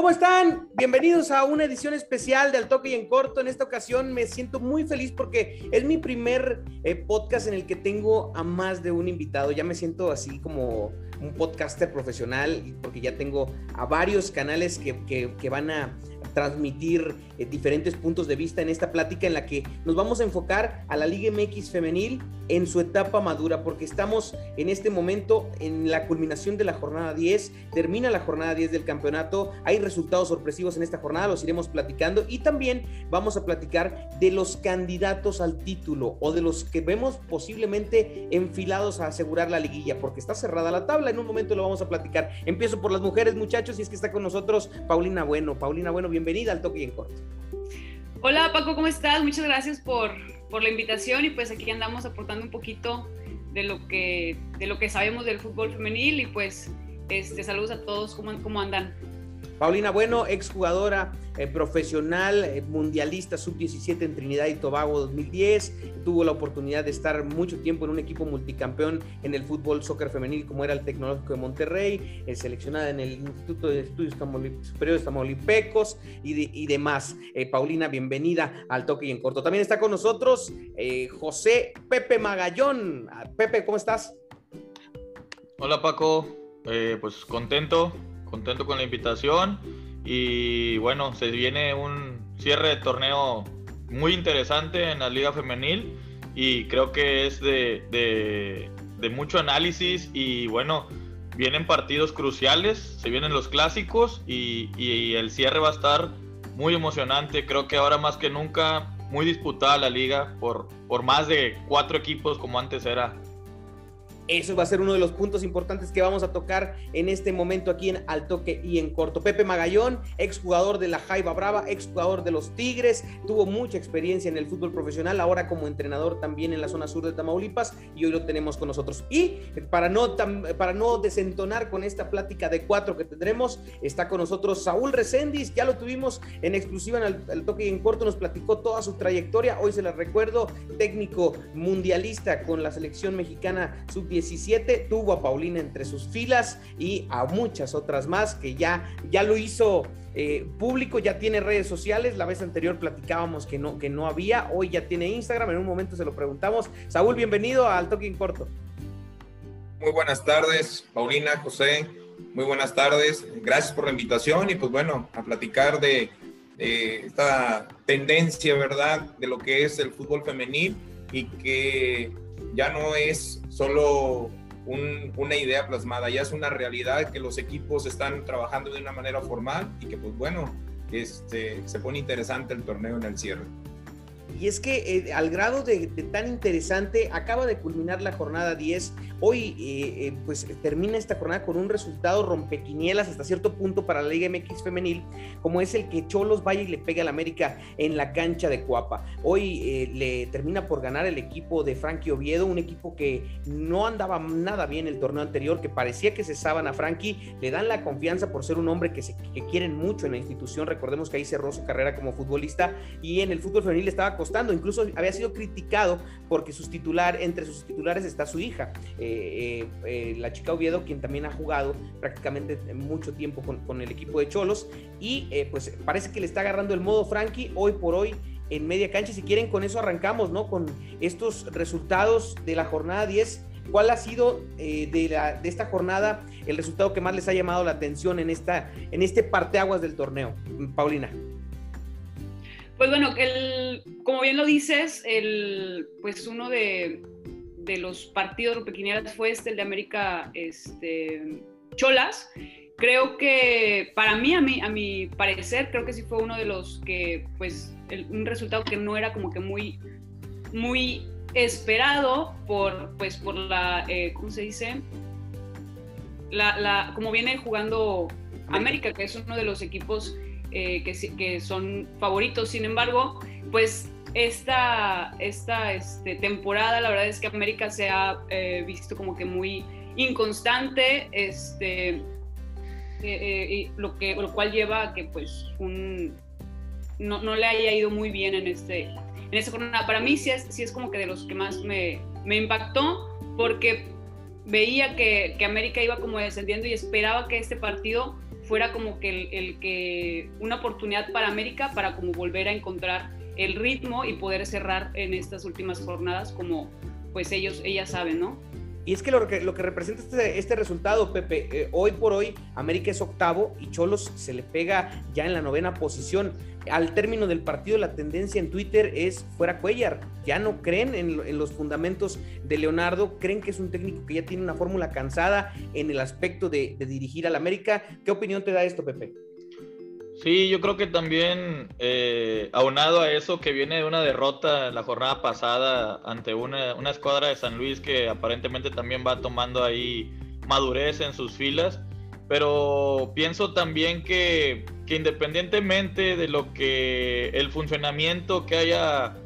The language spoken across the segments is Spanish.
¿Cómo están? Bienvenidos a una edición especial de Al Toque y en Corto. En esta ocasión me siento muy feliz porque es mi primer eh, podcast en el que tengo a más de un invitado. Ya me siento así como un podcaster profesional porque ya tengo a varios canales que, que van a transmitir eh, diferentes puntos de vista en esta plática en la que nos vamos a enfocar a la Liga MX femenil en su etapa madura, porque estamos en este momento en la culminación de la jornada 10, termina la jornada 10 del campeonato, hay resultados sorpresivos en esta jornada, los iremos platicando y también vamos a platicar de los candidatos al título o de los que vemos posiblemente enfilados a asegurar la liguilla, porque está cerrada la tabla, en un momento lo vamos a platicar. Empiezo por las mujeres, muchachos, y es que está con nosotros Paulina Bueno. Paulina Bueno, bienvenida al Toque y en. Hola Paco, ¿cómo estás? Muchas gracias por, por, la invitación y pues aquí andamos aportando un poquito de lo que, de lo que sabemos del fútbol femenil y pues este, saludos a todos, ¿cómo, cómo andan? Paulina Bueno, exjugadora eh, profesional, eh, mundialista sub-17 en Trinidad y Tobago 2010. Tuvo la oportunidad de estar mucho tiempo en un equipo multicampeón en el fútbol soccer femenil como era el Tecnológico de Monterrey, eh, seleccionada en el Instituto de Estudios Superiores Tamaulipecos y, y demás. Paulina, bienvenida al Toque y en Corto. También está con nosotros José Pepe Magallón. Pepe, ¿cómo estás? Hola Paco, pues contento contento con la invitación. Y bueno, se viene un cierre de torneo muy interesante en la liga femenil. Y creo que es de, de, mucho análisis. Y bueno, vienen partidos cruciales, se vienen los clásicos. Y, y, el cierre va a estar muy emocionante, creo que ahora más que nunca muy disputada la liga por, por más de cuatro equipos como antes era eso va a ser uno de los puntos importantes que vamos a tocar en este momento aquí en Al Toque y en Corto. Pepe Magallón, exjugador de la Jaiba Brava, exjugador de los Tigres, tuvo mucha experiencia en el fútbol profesional, ahora como entrenador también en la zona sur de Tamaulipas y hoy lo tenemos con nosotros. Y para no, para no desentonar con esta plática de cuatro que tendremos, está con nosotros Saúl Recendis, ya lo tuvimos en exclusiva en Al, Toque y en Corto, nos platicó toda su trayectoria, hoy se la recuerdo, técnico mundialista con la selección mexicana sub-10 17, tuvo a Paulina entre sus filas y a muchas otras más que ya, ya lo hizo eh, público, ya tiene redes sociales. La vez anterior platicábamos que no, que no había, hoy ya tiene Instagram, en un momento se lo preguntamos. Saúl, bienvenido al Talking Corto. Muy buenas tardes, Paulina, José, muy buenas tardes. Gracias por la invitación y pues bueno, a platicar de esta tendencia, ¿verdad? De lo que es el fútbol femenil y que ya no es solo una idea plasmada, ya es una realidad que los equipos están trabajando de una manera formal y que pues bueno, este, se pone interesante el torneo en el cierre. Y es que eh, al grado de, tan interesante, acaba de culminar la jornada 10. Hoy, eh, eh, pues termina esta jornada con un resultado rompequinielas hasta cierto punto para la Liga MX femenil, como es el que Cholos vaya y le pega al América en la cancha de Cuapa. Hoy le termina por ganar el equipo de Frankie Oviedo, un equipo que no andaba nada bien el torneo anterior, que parecía que cesaban a Frankie. Le dan la confianza por ser un hombre que, se, que quieren mucho en la institución. Recordemos que ahí cerró su carrera como futbolista y en el fútbol femenil estaba costando. Incluso había sido criticado porque sus titular, entre sus titulares está su hija, eh, eh, eh, la chica Oviedo, quien también ha jugado prácticamente mucho tiempo con, el equipo de Cholos. Y pues parece que le está agarrando el modo Frankie hoy por hoy en media cancha. Si quieren, con eso arrancamos, ¿no? Con estos resultados de la jornada 10. ¿Cuál ha sido de, la, de, esta jornada el resultado que más les ha llamado la atención en, esta, en este parteaguas del torneo? Paulina. Pues bueno, el, como bien lo dices, el, pues uno de, de los partidos rompequinieras fue este, el de América este, Cholas. Creo que para mí, a mi, a mi parecer, creo que sí fue uno de los que, pues, un resultado que no era como que muy, muy esperado por, pues, por la, eh, ¿cómo se dice? La, la, como viene jugando América, que es uno de los equipos eh, que, son favoritos. Sin embargo, pues esta, esta este, temporada, la verdad es que América se ha eh, visto como que muy inconstante, este, eh, lo, que, lo cual lleva a que pues un, no, no, le haya ido muy bien en este en esta jornada. Para mí sí es, sí es como que de los que más me, me impactó porque veía que, que América iba como descendiendo y esperaba que este partido fuera como que el, que una oportunidad para América para como volver a encontrar el ritmo y poder cerrar en estas últimas jornadas como pues ellos, ellas saben, ¿no? Y es que lo que, lo que representa este, este resultado, Pepe, eh, hoy por hoy América es octavo y Cholos se le pega ya en la novena posición. Al término del partido la tendencia en Twitter es fuera Cuellar. Ya no creen en, los fundamentos de Leonardo, creen que es un técnico que ya tiene una fórmula cansada en el aspecto de, de dirigir al América. ¿Qué opinión te da esto, Pepe? Sí, yo creo que también eh, aunado a eso que viene de una derrota la jornada pasada ante una, escuadra de San Luis que aparentemente también va tomando ahí madurez en sus filas, pero pienso también que, que independientemente de lo que el funcionamiento que haya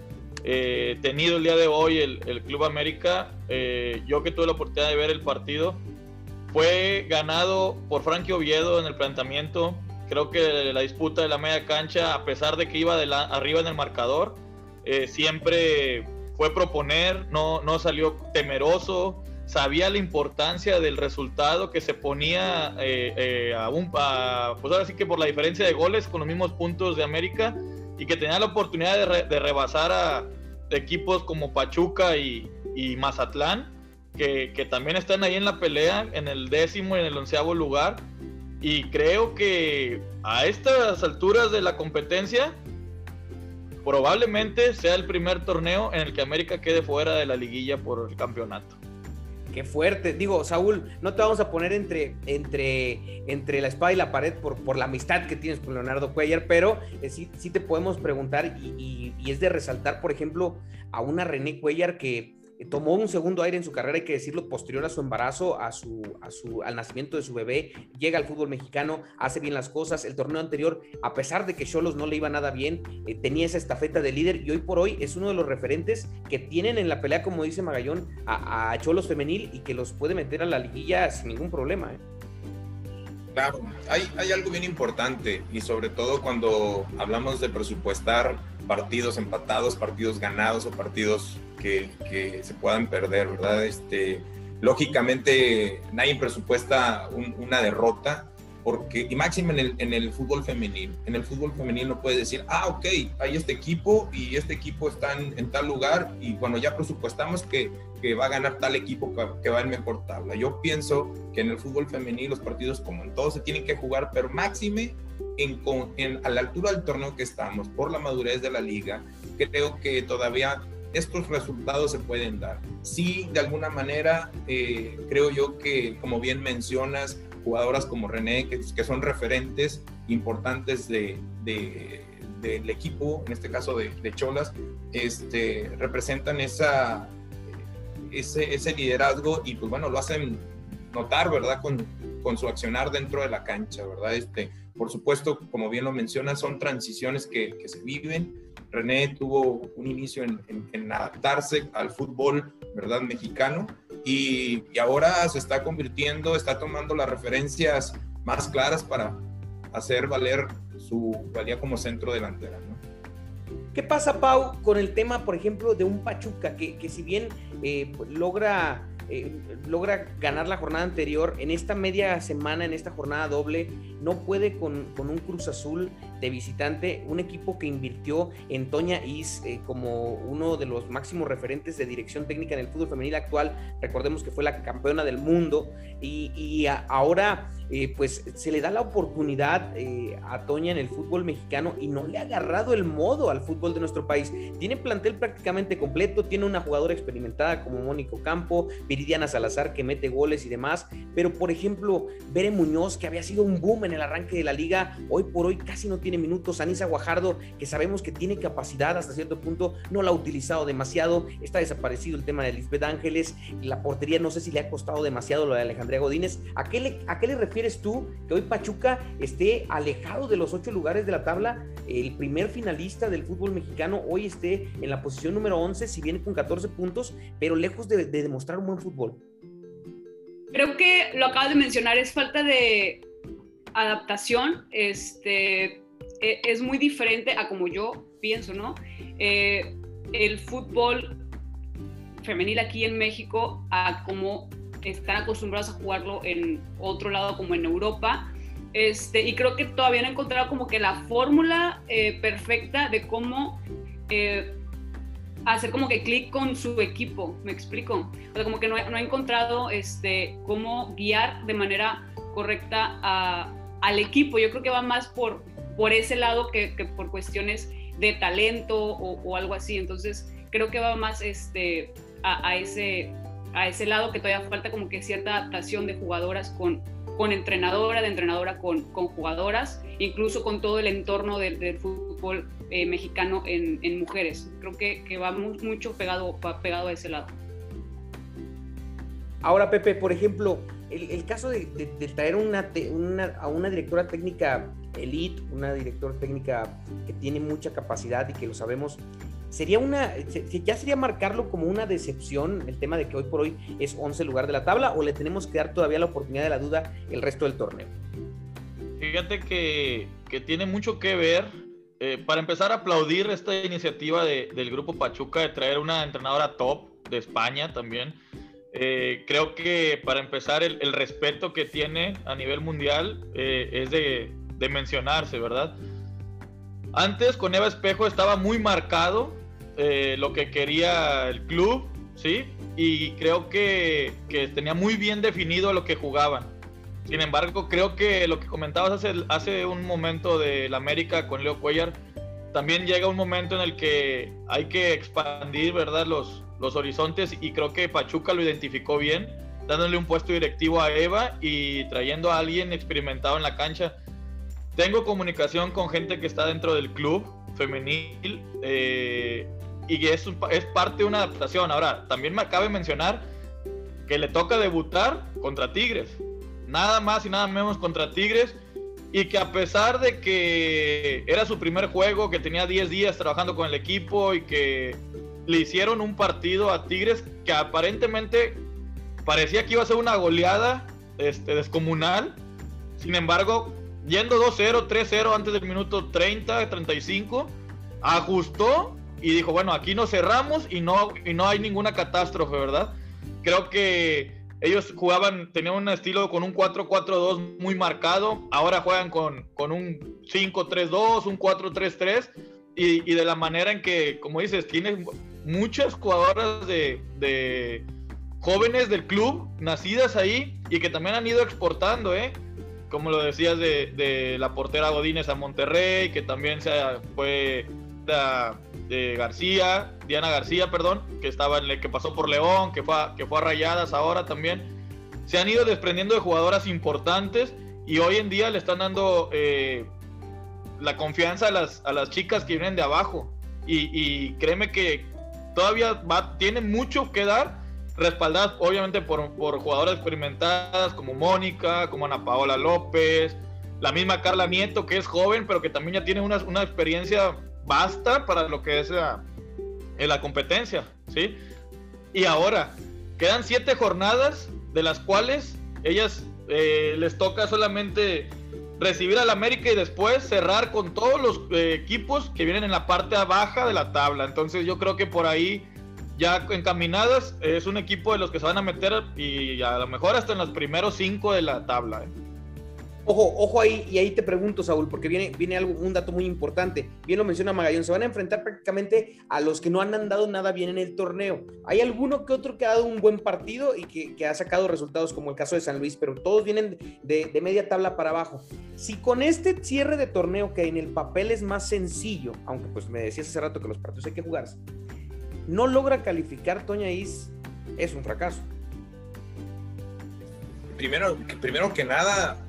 eh, tenido el día de hoy el, el Club América, eh, yo que tuve la oportunidad de ver el partido, fue ganado por Frankie Oviedo en el planteamiento, Creo que la disputa de la media cancha, a pesar de que iba de arriba en el marcador, eh, siempre fue proponer, no, no salió temeroso, sabía la importancia del resultado que se ponía eh, eh, a un, pues ahora sí que por la diferencia de goles con los mismos puntos de América y que tenía la oportunidad de, rebasar a equipos como Pachuca y, Mazatlán, que, que, también están ahí en la pelea, en el décimo y en el onceavo lugar y creo que a estas alturas de la competencia, probablemente sea el primer torneo en el que América quede fuera de la liguilla por el campeonato. Qué fuerte. Digo, Saúl, no te vamos a poner entre, entre, entre la espada y la pared por, por la amistad que tienes con Leonardo Cuellar, pero eh, sí, sí, te podemos preguntar y, y, es de resaltar, por ejemplo, a una René Cuellar que tomó un segundo aire en su carrera, hay que decirlo, posterior a su embarazo, a su, a su, al nacimiento de su bebé, llega al fútbol mexicano, hace bien las cosas. El torneo anterior, a pesar de que Cholos no le iba nada bien, eh, tenía esa estafeta de líder y hoy por hoy es uno de los referentes que tienen en la pelea, como dice Magallón, a, Cholos femenil y que los puede meter a la liguilla sin ningún problema. ¿eh? Claro, hay, hay algo bien importante y sobre todo cuando hablamos de presupuestar partidos empatados, partidos ganados o partidos que, que se puedan perder, ¿verdad? Este, lógicamente nadie presupuesta una derrota, porque, y máximo en el, fútbol femenil, en el fútbol femenil no puedes decir, ah, ok, hay este equipo y este equipo está en, tal lugar y cuando ya presupuestamos que, que, va a ganar tal equipo que, va en mejor tabla. Yo pienso que en el fútbol femenil los partidos como en todos se tienen que jugar, pero máxime en, en, a la altura del torneo que estamos, por la madurez de la liga, creo que todavía estos resultados se pueden dar. Sí, de alguna manera, eh, creo yo que, como bien mencionas, jugadoras como René, que, que son referentes importantes de, del equipo, en este caso de, Cholas, este, representan esa, ese, ese, liderazgo y pues bueno, lo hacen notar, ¿verdad? Con, con su accionar dentro de la cancha, ¿verdad? Este, por supuesto, como bien lo menciona, son transiciones que, que se viven. René tuvo un inicio en, en, adaptarse al fútbol, ¿verdad? Mexicano y, ahora se está convirtiendo, está tomando las referencias más claras para hacer valer su valía como centro delantera. ¿no? ¿Qué pasa, Pau, con el tema, por ejemplo, de un Pachuca que, que si bien eh, logra eh, logra ganar la jornada anterior, en esta media semana, en esta jornada doble, no puede con, un Cruz Azul de visitante, un equipo que invirtió en Toña Is eh, como uno de los máximos referentes de dirección técnica en el fútbol femenil actual, recordemos que fue la campeona del mundo. Y, ahora eh, pues se le da la oportunidad a Toña en el fútbol mexicano y no le ha agarrado el modo al fútbol de nuestro país. Tiene plantel prácticamente completo, tiene una jugadora experimentada como Mónico Campo, Viridiana Salazar que mete goles y demás, pero por ejemplo, Bere Muñoz que había sido un boom en el arranque de la liga, hoy por hoy casi no tiene minutos, Anisa Guajardo que sabemos que tiene capacidad hasta cierto punto, no la ha utilizado demasiado, está desaparecido el tema de Lisbeth Ángeles, la portería no sé si le ha costado demasiado lo de Alejandría Godínez, ¿a qué le, a qué le refieres tú que hoy Pachuca esté alejado de los ocho lugares de la tabla, el primer finalista del fútbol mexicano hoy esté en la posición número 11, si viene con 14 puntos, pero lejos de, de demostrar un buen fútbol. Creo que lo acabas de mencionar, es falta de adaptación. Este, es muy diferente a como yo pienso, ¿no? Eh, el fútbol femenil aquí en México a como están acostumbrados a jugarlo en otro lado como en Europa Este, y creo que todavía no he encontrado como que la fórmula eh, perfecta de cómo eh, hacer como que clic con su equipo, ¿me explico? O sea, como que no, no he encontrado este, cómo guiar de manera correcta a, al equipo. Yo creo que va más por, por ese lado que, por cuestiones de talento o, algo así. Entonces, creo que va más este, a, ese, a ese lado que todavía falta como que cierta adaptación de jugadoras con, con entrenadora, de entrenadora con, con jugadoras, incluso con todo el entorno del, fútbol eh, mexicano en, mujeres. Creo que, va mucho pegado, pegado a ese lado. Ahora, Pepe, por ejemplo, el, caso de, traer una, una, a una directora técnica elite, una directora técnica que tiene mucha capacidad y que lo sabemos, sería una, ya sería marcarlo como una decepción el tema de que hoy por hoy es 11 lugar de la tabla o le tenemos que dar todavía la oportunidad de la duda el resto del torneo. Fíjate que, que tiene mucho que ver. Eh, para empezar a aplaudir esta iniciativa de, del grupo Pachuca de traer una entrenadora top de España también. Eh, creo que para empezar el, el, respeto que tiene a nivel mundial eh, es de, de mencionarse, ¿verdad? Antes con Eva Espejo estaba muy marcado eh, lo que quería el club, ¿sí? Y creo que, que, tenía muy bien definido lo que jugaban. Sin embargo, creo que lo que comentabas hace, hace un momento del América con Leo Cuellar, también llega un momento en el que hay que expandir, ¿verdad? Los, los horizontes y creo que Pachuca lo identificó bien, dándole un puesto directivo a Eva y trayendo a alguien experimentado en la cancha. Tengo comunicación con gente que está dentro del club femenil eh, y es, es parte de una adaptación. Ahora, también me cabe mencionar que le toca debutar contra Tigres. Nada más y nada menos contra Tigres. Y que a pesar de que era su primer juego, que tenía 10 días trabajando con el equipo y que le hicieron un partido a Tigres que aparentemente parecía que iba a ser una goleada este, descomunal. Sin embargo, yendo 2-0, 3-0 antes del minuto 30, 35, ajustó y dijo, bueno, aquí nos cerramos y no, y no hay ninguna catástrofe, ¿verdad? Creo que ellos jugaban, tenían un estilo con un 4-4-2 muy marcado, ahora juegan con, con un 5-3-2, un 4-3-3, y, y, de la manera en que, como dices, tienen muchas jugadoras de, de, jóvenes del club, nacidas ahí, y que también han ido exportando, ¿eh? Como lo decías de, de la portera Godínez a Monterrey, que también se fue de García, Diana García, perdón, que estaba en que pasó por León, que fue, a, que fue a Rayadas ahora también. Se han ido desprendiendo de jugadoras importantes y hoy en día le están dando eh, la confianza a las, a las chicas que vienen de abajo. Y créeme que todavía va, tienen mucho que dar, respaldadas obviamente por, por jugadoras experimentadas como Mónica, como Ana Paola López, la misma Carla Nieto, que es joven, pero que también ya tiene una, una experiencia basta para lo que es la, en la competencia, ¿sí? Y ahora, quedan siete jornadas, de las cuales ellas eh, les toca solamente recibir al América y después cerrar con todos los eh, equipos que vienen en la parte baja de la tabla. Entonces yo creo que por ahí ya encaminadas es un equipo de los que se van a meter y a lo mejor hasta en los primeros cinco de la tabla. ¿eh? Ojo, ojo ahí, y ahí te pregunto, Saúl, porque viene, viene algo, un dato muy importante. Bien lo menciona Magallón, se van a enfrentar prácticamente a los que no han andado nada bien en el torneo. Hay alguno que otro que ha dado un buen partido y que, ha sacado resultados, como el caso de San Luis, pero todos vienen de, de, media tabla para abajo. Si con este cierre de torneo, que en el papel es más sencillo, aunque pues me decías hace rato que los partidos hay que jugarse, no logra calificar Toña Is, es un fracaso. Primero, primero que nada,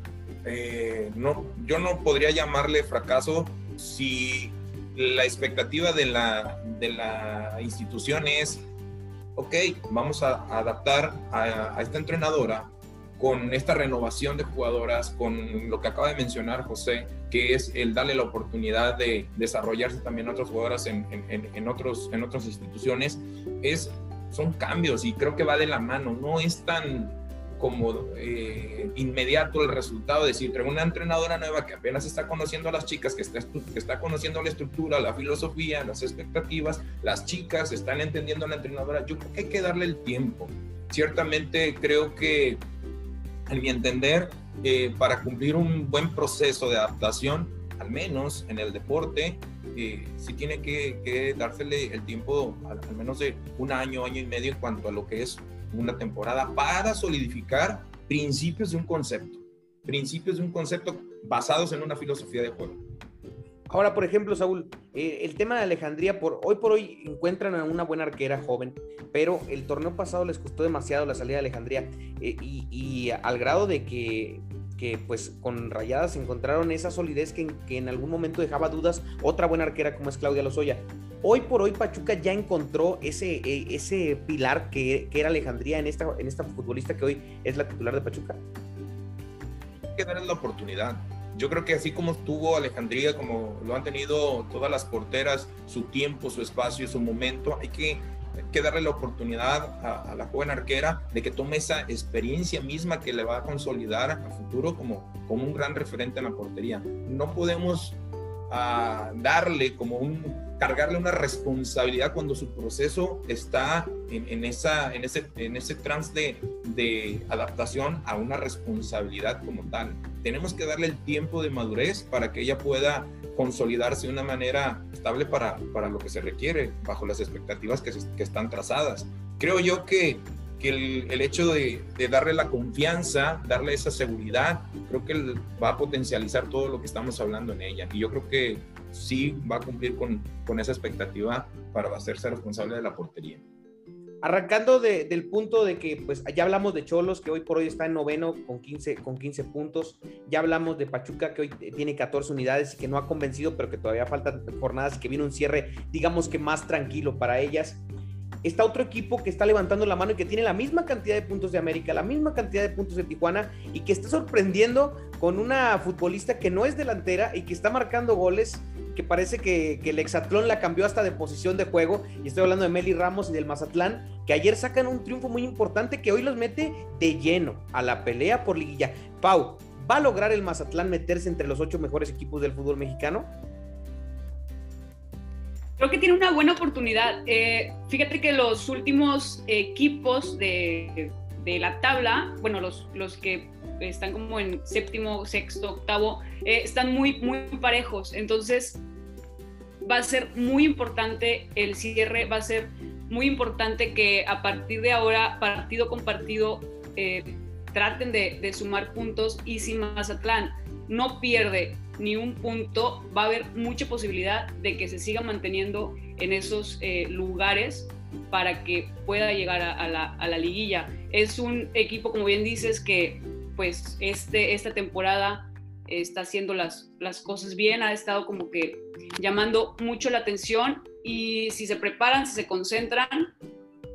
eh, no, yo no podría llamarle fracaso si la expectativa de la, de la institución es, ok, vamos a, adaptar a, a, esta entrenadora con esta renovación de jugadoras, con lo que acaba de mencionar José, que es el darle la oportunidad de desarrollarse también otras jugadoras en, en, en, otros, en otras instituciones, es, son cambios y creo que va de la mano, no es tan como eh, inmediato el resultado, es decir, traigo una entrenadora nueva que apenas está conociendo a las chicas, que está, que está conociendo la estructura, la filosofía, las expectativas, las chicas están entendiendo a la entrenadora, yo creo que hay que darle el tiempo. Ciertamente creo que, en mi entender, eh, para cumplir un buen proceso de adaptación, al menos en el deporte, eh, sí tiene que, que, dársele el tiempo al, al, menos de un año, año y medio en cuanto a lo que es una temporada para solidificar principios de un concepto, principios de un concepto basados en una filosofía de juego. Ahora, por ejemplo, Saúl, eh, el tema de Alejandría, por hoy por hoy encuentran a una buena arquera joven, pero el torneo pasado les costó demasiado la salida de Alejandría eh, y, y, al grado de que, que, pues con Rayadas encontraron esa solidez que, que, en algún momento dejaba dudas otra buena arquera como es Claudia Lozoya. Hoy por hoy Pachuca ya encontró ese, eh, ese pilar que, que, era Alejandría en esta, en esta futbolista que hoy es la titular de Pachuca. Hay que darle la oportunidad yo creo que así como tuvo Alejandría, como lo han tenido todas las porteras, su tiempo, su espacio, su momento, hay que, que darle la oportunidad a, la joven arquera de que tome esa experiencia misma que le va a consolidar a futuro como, como un gran referente en la portería. No podemos uh, darle como un cargarle una responsabilidad cuando su proceso está en, en, esa, en, ese, en ese trance de, de, adaptación a una responsabilidad como tal. Tenemos que darle el tiempo de madurez para que ella pueda consolidarse de una manera estable para, para lo que se requiere, bajo las expectativas que, se, que están trazadas. Creo yo que, que el, hecho de, darle la confianza, darle esa seguridad, creo que va a potencializar todo lo que estamos hablando en ella. Y yo creo que sí va a cumplir con, esa expectativa para hacerse responsable de la portería. Arrancando de, del punto de que, pues, ya hablamos de Cholos, que hoy por hoy está en noveno con 15, con 15 puntos. Ya hablamos de Pachuca, que hoy tiene 14 unidades y que no ha convencido, pero que todavía faltan jornadas y que viene un cierre, digamos que más tranquilo para ellas. Está otro equipo que está levantando la mano y que tiene la misma cantidad de puntos de América, la misma cantidad de puntos de Tijuana y que está sorprendiendo con una futbolista que no es delantera y que está marcando goles que parece que, el Exatlón la cambió hasta de posición de juego, y estoy hablando de Meli Ramos y del Mazatlán, que ayer sacan un triunfo muy importante que hoy los mete de lleno a la pelea por liguilla. Pau, ¿va a lograr el Mazatlán meterse entre los ocho mejores equipos del fútbol mexicano? Creo que tiene una buena oportunidad. Eh, fíjate que los últimos equipos de, de la tabla, bueno, los, los que están como en séptimo, sexto, octavo, eh, están muy, muy parejos. Entonces, va a ser muy importante el cierre, va a ser muy importante que a partir de ahora, partido con partido, eh, traten de, de, sumar puntos y si Mazatlán no pierde ni un punto, va a haber mucha posibilidad de que se siga manteniendo en esos eh, lugares para que pueda llegar a, la, a la liguilla. Es un equipo, como bien dices, que pues este, esta temporada está haciendo las, las cosas bien, ha estado como que llamando mucho la atención y si se preparan, si se concentran,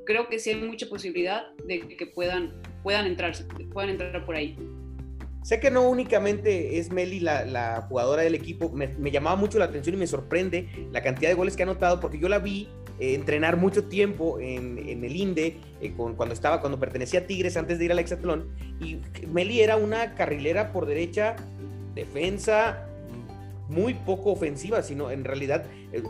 creo que sí hay mucha posibilidad de que puedan, puedan, entrar, puedan entrar por ahí. Sé que no únicamente es Meli la, la jugadora del equipo, me, llamaba mucho la atención y me sorprende la cantidad de goles que ha anotado porque yo la vi eh, entrenar mucho tiempo en, en el INDE eh, con, cuando estaba, cuando pertenecía a Tigres antes de ir al Exatlón y Meli era una carrilera por derecha, defensa, muy poco ofensiva, sino en realidad eh,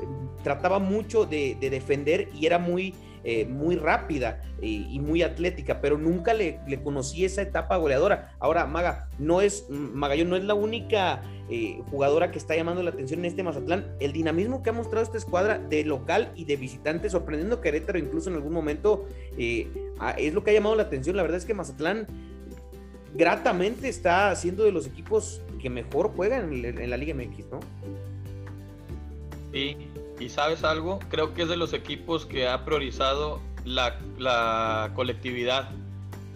trataba mucho de, de, defender y era muy eh, muy rápida eh, y muy atlética, pero nunca le, conocí esa etapa goleadora. Ahora, Maga, no es, Magallón no es la única eh, jugadora que está llamando la atención en este Mazatlán. El dinamismo que ha mostrado esta escuadra de local y de visitante, sorprendiendo a Querétaro incluso en algún momento, eh, es lo que ha llamado la atención. La verdad es que Mazatlán gratamente está siendo de los equipos que mejor juegan en la Liga MX, ¿no? Sí, y sabes algo, creo que es de los equipos que ha priorizado la, la colectividad,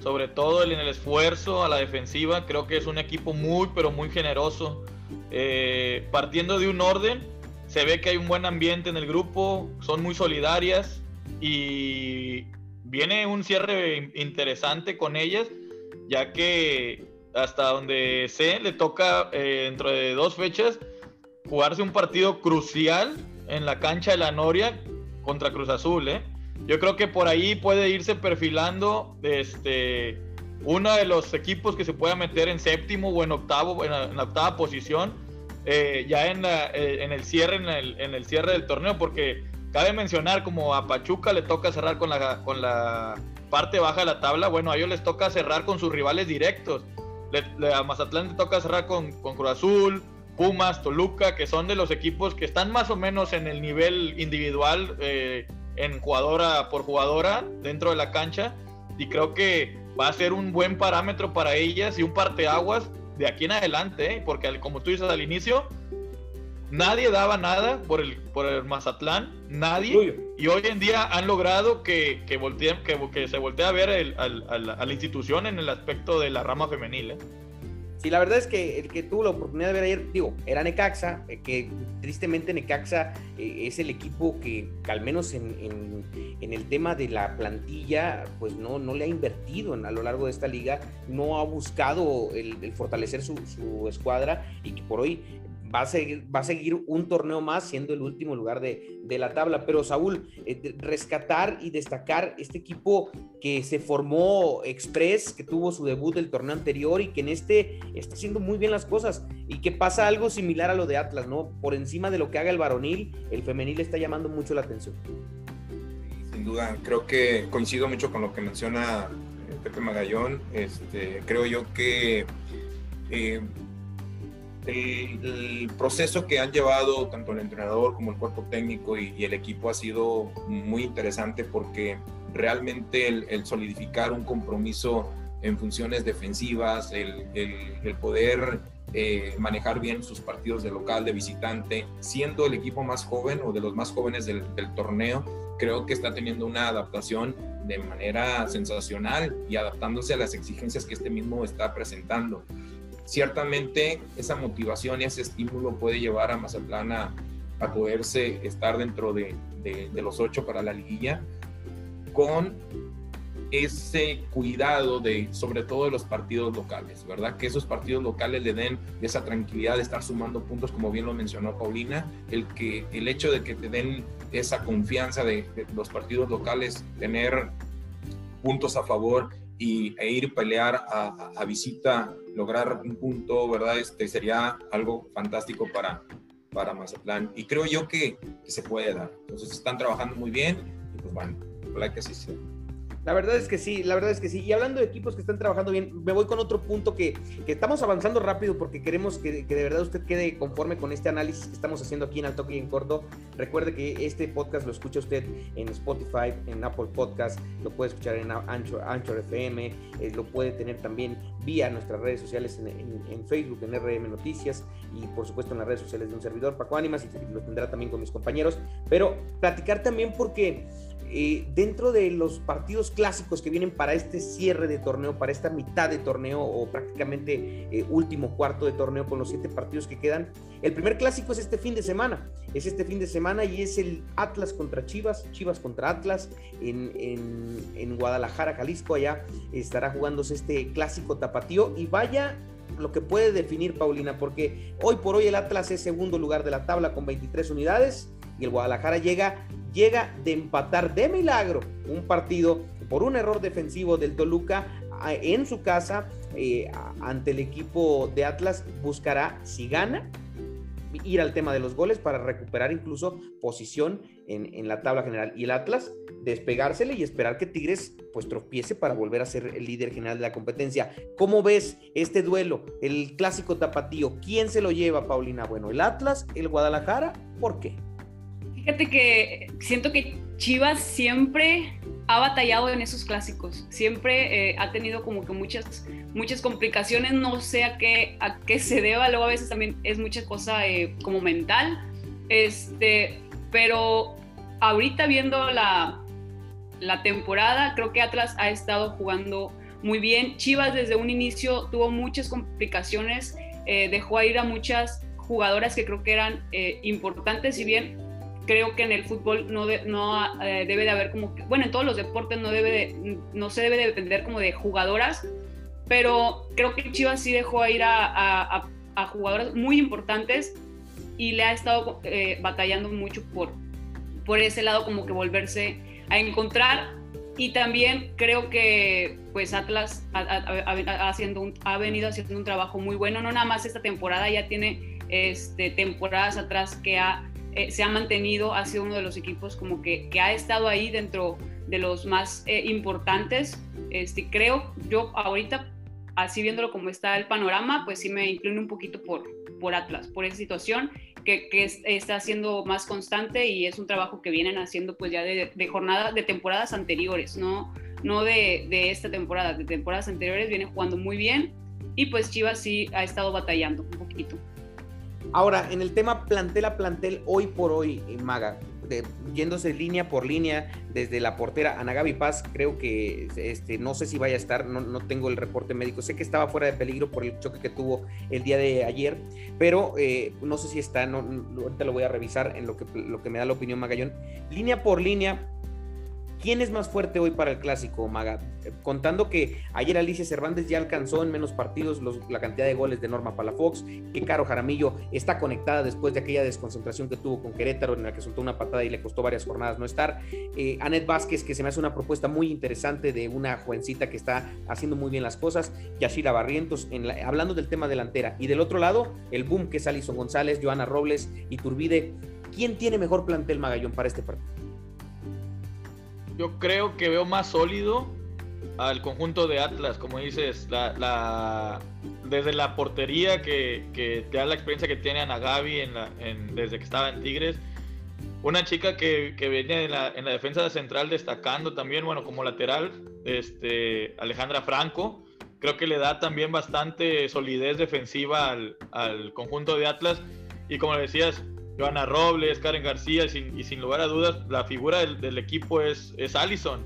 sobre todo en el esfuerzo a la defensiva, creo que es un equipo muy, pero muy generoso. Eh, partiendo de un orden, se ve que hay un buen ambiente en el grupo, son muy solidarias y viene un cierre interesante con ellas, ya que hasta donde sé, le toca eh, dentro de dos fechas jugarse un partido crucial en la cancha de la Noria contra Cruz Azul, ¿eh? Yo creo que por ahí puede irse perfilando este, uno de los equipos que se pueda meter en séptimo o en octavo, en en octava posición, eh, ya en, la, eh, en, el cierre, en el, en el cierre del torneo, porque cabe mencionar como a Pachuca le toca cerrar con la, con la parte baja de la tabla, bueno, a ellos les toca cerrar con sus rivales directos. a Mazatlán le toca cerrar con, con Cruz Azul, Pumas, Toluca, que son de los equipos que están más o menos en el nivel individual, eh, en jugadora por jugadora, dentro de la cancha. Y creo que va a ser un buen parámetro para ellas y un parteaguas de aquí en adelante, ¿eh? porque como tú dices al inicio, nadie daba nada por el, por el Mazatlán, nadie. Y hoy en día han logrado que, que, que, se voltee a ver a la institución en el aspecto de la rama femenil. ¿eh? Sí, la verdad es que el que tuvo la oportunidad de ver ayer, digo, era Necaxa, eh, que tristemente Necaxa eh, es el equipo que, al menos en, el tema de la plantilla, pues no, no le ha invertido a lo largo de esta liga, no ha buscado el, fortalecer su, escuadra y que por hoy va a seguir, va a seguir un torneo más siendo el último lugar de, la tabla. Pero Saúl, eh, rescatar y destacar este equipo que se formó Express, que tuvo su debut del torneo anterior y que en este está haciendo muy bien las cosas y que pasa algo similar a lo de Atlas, ¿no? Por encima de lo que haga el varonil, el femenil está llamando mucho la atención. Sin duda, creo que coincido mucho con lo que menciona eh, Pepe Magallón. Este, creo yo que eh, el, proceso que han llevado tanto el entrenador como el cuerpo técnico y, el equipo ha sido muy interesante porque realmente el, solidificar un compromiso en funciones defensivas, el, poder eh, manejar bien sus partidos de local, de visitante, siendo el equipo más joven o de los más jóvenes del, del torneo, creo que está teniendo una adaptación de manera sensacional y adaptándose a las exigencias que este mismo está presentando ciertamente esa motivación y ese estímulo puede llevar a Mazatlán a, poderse estar dentro de, los ocho para la liguilla con ese cuidado de sobre todo de los partidos locales, ¿verdad? Que esos partidos locales le den esa tranquilidad de estar sumando puntos, como bien lo mencionó Paulina, el que el hecho de que te den esa confianza de, los partidos locales, tener puntos a favor y, e ir pelear a, a visita lograr un punto, ¿verdad? Este sería algo fantástico para, para Mazatlán. Y creo yo que, que se puede dar. Entonces están trabajando muy bien y pues bueno, ojalá que así sea. La verdad es que sí, la verdad es que sí. Y hablando de equipos que están trabajando bien, me voy con otro punto que, estamos avanzando rápido porque queremos que, de verdad usted quede conforme con este análisis que estamos haciendo aquí en Alto y en Corto. Recuerde que este podcast lo escucha usted en Spotify, en Apple Podcast, lo puede escuchar en Anchor, Anchor FM, eh, lo puede tener también vía nuestras redes sociales en, Facebook, en RM Noticias y por supuesto en las redes sociales de un servidor, Paco Ánimas, y lo tendrá también con mis compañeros. Pero platicar también porque eh, dentro de los partidos clásicos que vienen para este cierre de torneo, para esta mitad de torneo o prácticamente eh, último cuarto de torneo con los siete partidos que quedan, el primer clásico es este fin de semana, es este fin de semana y es el Atlas contra Chivas, Chivas contra Atlas en, en Guadalajara, Jalisco, allá estará jugándose este clásico tapatío y vaya lo que puede definir Paulina, porque hoy por hoy el Atlas es segundo lugar de la tabla con 23 unidades y el Guadalajara llega llega de empatar de milagro un partido por un error defensivo del Toluca en su casa eh, ante el equipo de Atlas. Buscará, si gana, ir al tema de los goles para recuperar incluso posición en, la tabla general. Y el Atlas despegársele y esperar que Tigres pues tropiece para volver a ser el líder general de la competencia. ¿Cómo ves este duelo? El clásico tapatío. ¿Quién se lo lleva, Paulina? Bueno, el Atlas, el Guadalajara. ¿Por qué? Fíjate que siento que Chivas siempre ha batallado en esos clásicos, siempre eh, ha tenido como que muchas, muchas complicaciones, no sé a qué, a qué se deba, luego a veces también es mucha cosa eh, como mental, este, pero ahorita viendo la, la temporada, creo que Atlas ha estado jugando muy bien, Chivas desde un inicio tuvo muchas complicaciones, eh, dejó ir a muchas jugadoras que creo que eran importantes, si bien creo que en el fútbol no, no eh, debe de haber como, bueno, en todos los deportes no, debe de, no se debe de depender como de jugadoras, pero creo que Chivas sí dejó ir a, a, jugadoras muy importantes y le ha estado eh, batallando mucho por, por ese lado como que volverse a encontrar. Y también creo que pues Atlas ha, haciendo ha venido haciendo un trabajo muy bueno, no nada más esta temporada, ya tiene este, temporadas atrás que ha eh, se ha mantenido, ha sido uno de los equipos como que, que ha estado ahí dentro de los más eh, importantes. Este, creo, yo ahorita así viéndolo como está el panorama, pues sí me inclino un poquito por, por Atlas, por esa situación que, que está siendo más constante y es un trabajo que vienen haciendo pues ya de, de jornadas, de temporadas anteriores, no, no de, de, esta temporada, de temporadas anteriores viene jugando muy bien y pues Chivas sí ha estado batallando un poquito. Ahora, en el tema plantel a plantel, hoy por hoy, eh, Maga, yéndose línea por línea desde la portera Ana Gaby Paz, creo que este, no sé si vaya a estar, no, no, tengo el reporte médico, sé que estaba fuera de peligro por el choque que tuvo el día de ayer, pero eh, no sé si está, no, ahorita lo voy a revisar en lo que, lo que me da la opinión Magallón. Línea por línea, ¿Quién es más fuerte hoy para el clásico, Maga? Contando que ayer Alicia Cervantes ya alcanzó en menos partidos la cantidad de goles de Norma Palafox, que Caro Jaramillo está conectada después de aquella desconcentración que tuvo con Querétaro, en la que soltó una patada y le costó varias jornadas no estar. Eh, Anet Vázquez, que se me hace una propuesta muy interesante de una jovencita que está haciendo muy bien las cosas. Yashira Barrientos, hablando del tema delantera. Y del otro lado, el boom que es Alison González, Joana Robles y Turbide. ¿Quién tiene mejor plantel Magallón para este partido? Yo creo que veo más sólido al conjunto de Atlas, como dices, la, desde la portería que, te da la experiencia que tiene Ana en desde que estaba en Tigres. Una chica que, que viene en la, en la, defensa central destacando también, bueno, como lateral, este, Alejandra Franco. Creo que le da también bastante solidez defensiva al, al conjunto de Atlas. Y como decías, Joana Robles, Karen García, y sin lugar a dudas, la figura del, equipo es, es Allison.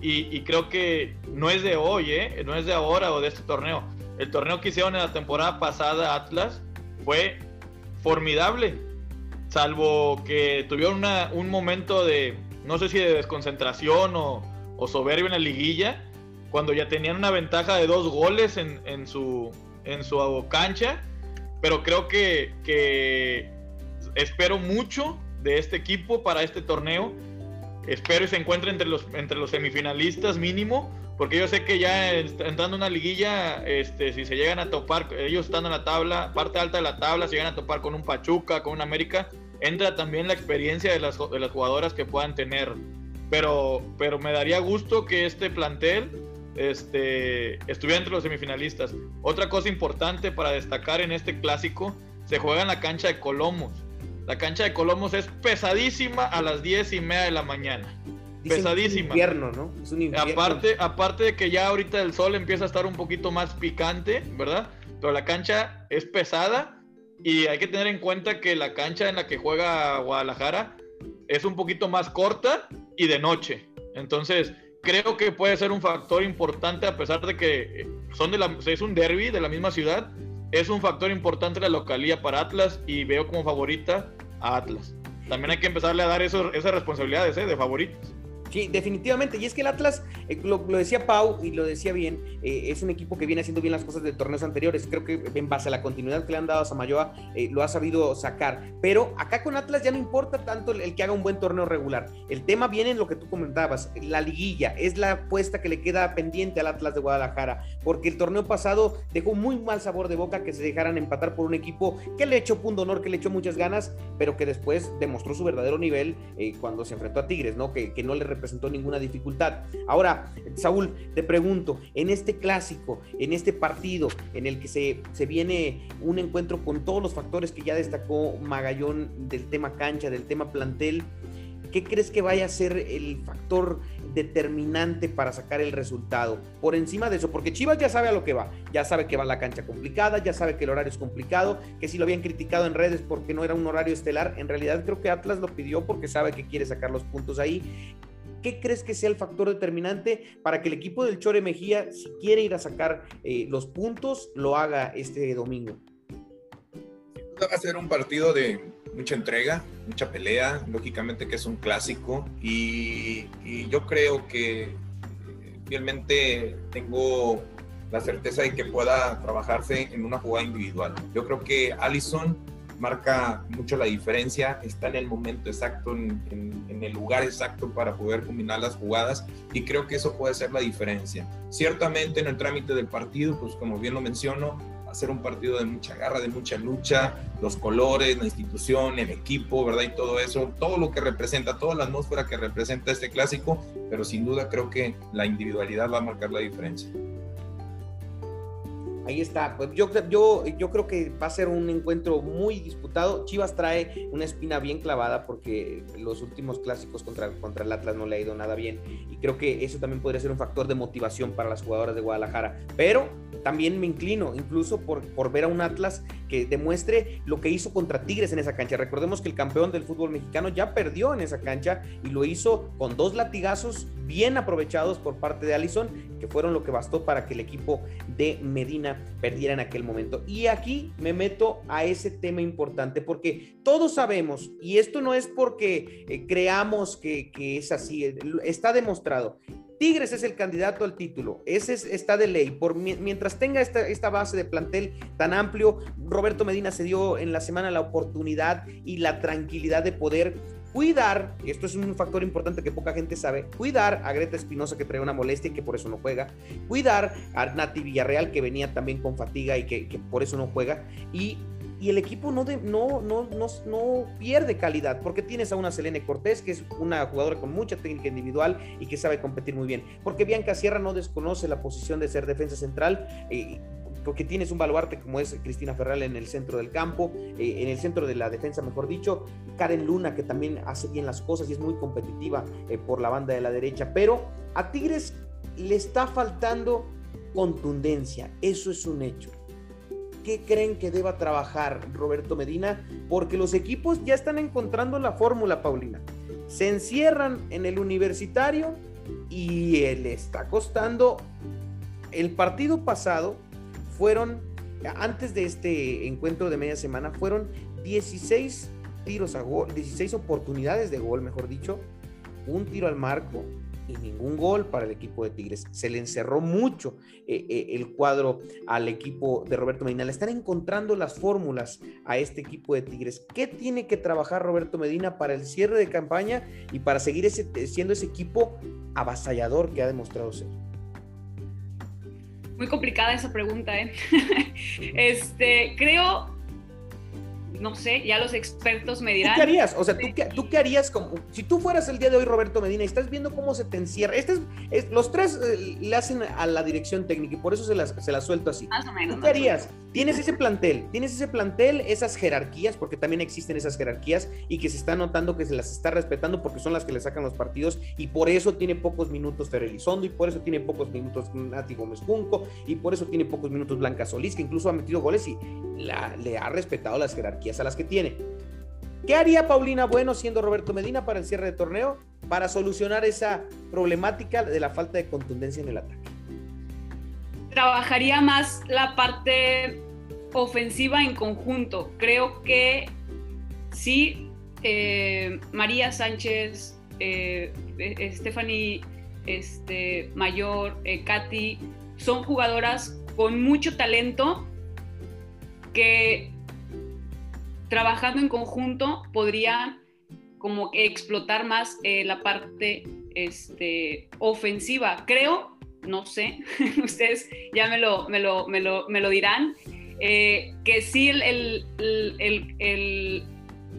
Y, creo que no es de hoy, ¿eh? no es de ahora o de este torneo. El torneo que hicieron en la temporada pasada Atlas fue formidable, salvo que tuvieron un momento de, no sé si de desconcentración o, o soberbia en la liguilla, cuando ya tenían una ventaja de dos goles en, su, en su cancha, pero creo que espero mucho de este equipo para este torneo. Espero y se encuentre entre los, entre los semifinalistas mínimo, porque yo sé que ya entrando en una liguilla, este, si se llegan a topar, ellos están en la tabla, parte alta de la tabla, si llegan a topar con un Pachuca, con un América, entra también la experiencia de las, de las jugadoras que puedan tener. Pero, pero me daría gusto que este plantel este, estuviera entre los semifinalistas. Otra cosa importante para destacar en este clásico, se juega en la cancha de Colomos. La cancha de Colomos es pesadísima a las diez y media de la mañana. pesadísima. Es un ¿no? Es un infierno. Aparte, aparte de que ya ahorita el sol empieza a estar un poquito más picante, ¿verdad? Pero la cancha es pesada y hay que tener en cuenta que la cancha en la que juega Guadalajara es un poquito más corta y de noche. Entonces, creo que puede ser un factor importante a pesar de que son de la, es un derby de la misma ciudad es un factor importante la localía para Atlas y veo como favorita a Atlas. También hay que empezarle a dar eso, esas responsabilidades ¿eh? de favoritos. Sí, definitivamente. Y es que el Atlas, eh, lo, decía Pau y lo decía bien, eh, es un equipo que viene haciendo bien las cosas de torneos anteriores. Creo que en base a la continuidad que le han dado a Samayoa, eh, lo ha sabido sacar. Pero acá con Atlas ya no importa tanto el, que haga un buen torneo regular. El tema viene en lo que tú comentabas, la liguilla. Es la apuesta que le queda pendiente al Atlas de Guadalajara. Porque el torneo pasado dejó muy mal sabor de boca que se dejaran empatar por un equipo que le echó punto honor, que le echó muchas ganas, pero que después demostró su verdadero nivel cuando se enfrentó a Tigres, ¿no? Que, que no le presentó ninguna dificultad. Ahora, Saúl, te pregunto, en este clásico, en este partido en el que se, se viene un encuentro con todos los factores que ya destacó Magallón del tema cancha, del tema plantel, ¿qué crees que vaya a ser el factor determinante para sacar el resultado? Por encima de eso, porque Chivas ya sabe a lo que va, ya sabe que va la cancha complicada, ya sabe que el horario es complicado, que si lo habían criticado en redes porque no era un horario estelar, en realidad creo que Atlas lo pidió porque sabe que quiere sacar los puntos ahí. ¿Qué crees que sea el factor determinante para que el equipo del Chore Mejía, si quiere ir a sacar eh, los puntos, lo haga este domingo? Va a ser un partido de mucha entrega, mucha pelea, lógicamente que es un clásico y, yo creo que eh, fielmente tengo la certeza de que pueda trabajarse en una jugada individual. Yo creo que Allison marca mucho la diferencia, está en el momento exacto, en, el lugar exacto para poder combinar las jugadas y creo que eso puede ser la diferencia. Ciertamente en el trámite del partido, pues como bien lo menciono, va a ser un partido de mucha garra, de mucha lucha, los colores, la institución, el equipo, ¿verdad? Y todo eso, todo lo que representa, toda la atmósfera que representa este clásico, pero sin duda creo que la individualidad va a marcar la diferencia. Ahí está. Pues yo, yo, yo creo que va a ser un encuentro muy disputado. Chivas trae una espina bien clavada porque los últimos clásicos contra, contra el Atlas no le ha ido nada bien. Y creo que eso también podría ser un factor de motivación para las jugadoras de Guadalajara. Pero también me inclino incluso por, por ver a un Atlas que demuestre lo que hizo contra Tigres en esa cancha. Recordemos que el campeón del fútbol mexicano ya perdió en esa cancha y lo hizo con dos latigazos bien aprovechados por parte de Allison, que fueron lo que bastó para que el equipo de Medina perdiera en aquel momento. Y aquí me meto a ese tema importante, porque todos sabemos, y esto no es porque eh, creamos que, que es así, está demostrado, Tigres es el candidato al título, ese está de ley. Por, mientras tenga esta, esta, base de plantel tan amplio, Roberto Medina se dio en la semana la oportunidad y la tranquilidad de poder cuidar, y esto es un factor importante que poca gente sabe, cuidar a Greta Espinosa que trae una molestia y que por eso no juega, cuidar a Nati Villarreal que venía también con fatiga y que, que por eso no juega, y y el equipo no, no, no, no, pierde calidad, porque tienes a una Selene Cortés, que es una jugadora con mucha técnica individual y que sabe competir muy bien, porque Bianca Sierra no desconoce la posición de ser defensa central. Eh, porque tienes un baluarte como es Cristina Ferral en el centro del campo, eh, en el centro de la defensa, mejor dicho, Karen Luna, que también hace bien las cosas y es muy competitiva eh, por la banda de la derecha, pero a Tigres le está faltando contundencia, eso es un hecho qué creen que deba trabajar Roberto Medina? Porque los equipos ya están encontrando la fórmula, Paulina. Se encierran en el universitario y le está costando. El partido pasado fueron, antes de este encuentro de media semana, fueron 16 tiros a gol, 16 oportunidades de gol, mejor dicho, un tiro al marco, y ningún gol para el equipo de Tigres. Se le encerró mucho eh, eh, el cuadro al equipo de Roberto Medina. Le están encontrando las fórmulas a este equipo de Tigres. ¿Qué tiene que trabajar Roberto Medina para el cierre de campaña y para seguir siendo ese equipo avasallador que ha demostrado ser? Muy complicada esa pregunta, ¿eh? este, creo no sé, ya los expertos me dirán. ¿Tú qué harías? O sea, ¿tú qué, ¿tú qué harías como, si tú fueras el día de hoy Roberto Medina y estás viendo cómo se te encierra? Este es, los tres eh, le hacen a la dirección técnica y por eso se las, se suelto así. Más o menos. ¿Tú qué harías? Tienes ese plantel, tienes ese plantel, esas jerarquías, porque también existen esas jerarquías y que se está notando que se las está respetando porque son las que le sacan los partidos y por eso tiene pocos minutos Ferelizondo y por eso tiene pocos minutos Nati Gómez Junco y por eso tiene pocos minutos Blanca Solís, que incluso ha metido goles y le ha respetado las jerarquías a las que tiene. ¿Qué haría Paulina Bueno siendo Roberto Medina para el cierre de torneo para solucionar esa problemática de la falta de contundencia en el ataque? Trabajaría más la parte ofensiva en conjunto. Creo que sí, eh, María Sánchez, eh, Stephanie este, Mayor, eh, Katy, son jugadoras con mucho talento que trabajando en conjunto podrían como explotar más eh, la parte este, ofensiva. Creo, no sé, ustedes ya me lo, me lo, me lo, me lo dirán, eh, que sí el, el, el,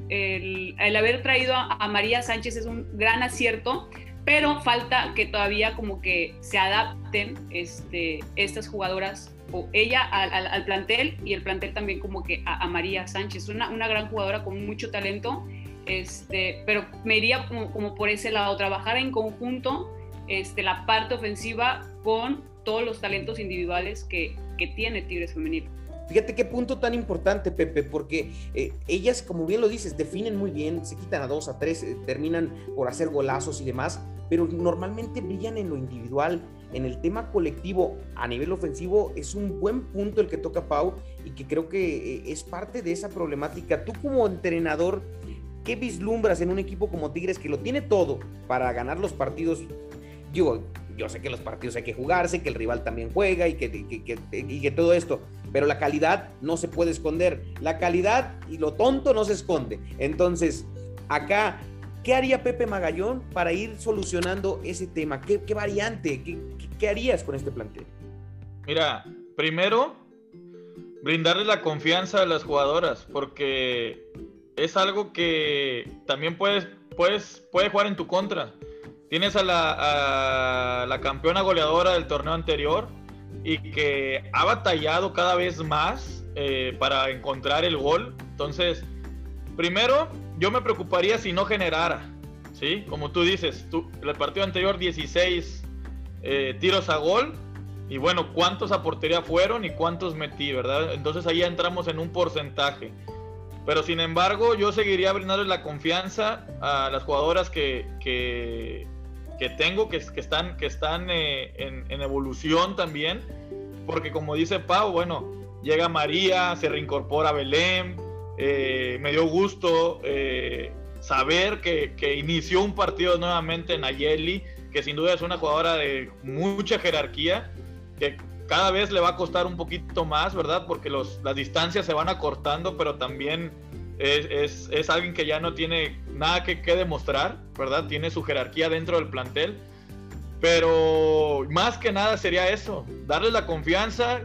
el, haber traído a, María Sánchez es un gran acierto, pero falta que todavía como que se adapten este, estas jugadoras ella al, plantel y el plantel también como que a, María Sánchez, una, una, gran jugadora con mucho talento, este, pero me iría como, por ese lado, trabajar en conjunto este, la parte ofensiva con todos los talentos individuales que, que tiene Tigres Femenino. Fíjate qué punto tan importante, Pepe, porque eh, ellas, como bien lo dices, definen muy bien, se quitan a dos, a tres, eh, terminan por hacer golazos y demás, pero normalmente brillan en lo individual. En el tema colectivo, a nivel ofensivo, es un buen punto el que toca Pau y que creo que eh, es parte de esa problemática. Tú como entrenador, ¿qué vislumbras en un equipo como Tigres que lo tiene todo para ganar los partidos? Digo, yo sé que los partidos hay que jugarse, que el rival también juega y que, y que todo esto, pero la calidad no se puede esconder. La calidad y lo tonto no se esconde. Entonces, acá, ¿qué haría Pepe Magallón para ir solucionando ese tema? ¿Qué, variante? ¿Qué, harías con este plantel? Mira, primero, brindarle la confianza a las jugadoras, porque es algo que también puedes, puedes, puede jugar en tu contra. Tienes a la, la campeona goleadora del torneo anterior, y que ha batallado cada vez más eh, para encontrar el gol. Entonces, primero, yo me preocuparía si no generara, ¿sí? Como tú dices, tú, el partido anterior 16 eh, tiros a gol, y bueno, cuántos a portería fueron y cuántos metí, ¿verdad? Entonces ahí entramos en un porcentaje. Pero sin embargo, yo seguiría brindando la confianza a las jugadoras que, que, tengo, que, que, están, que están eh, en, evolución también. Porque como dice Pau, bueno, llega María, se reincorpora Belén. Eh, me dio gusto eh, saber que, inició un partido nuevamente en Ayeli, que sin duda es una jugadora de mucha jerarquía, que cada vez le va a costar un poquito más, ¿verdad? Porque las distancias se van acortando, pero también es, es, alguien que ya no tiene nada que, que, demostrar, ¿verdad? Tiene su jerarquía dentro del plantel. Pero más que nada sería eso, darles la confianza,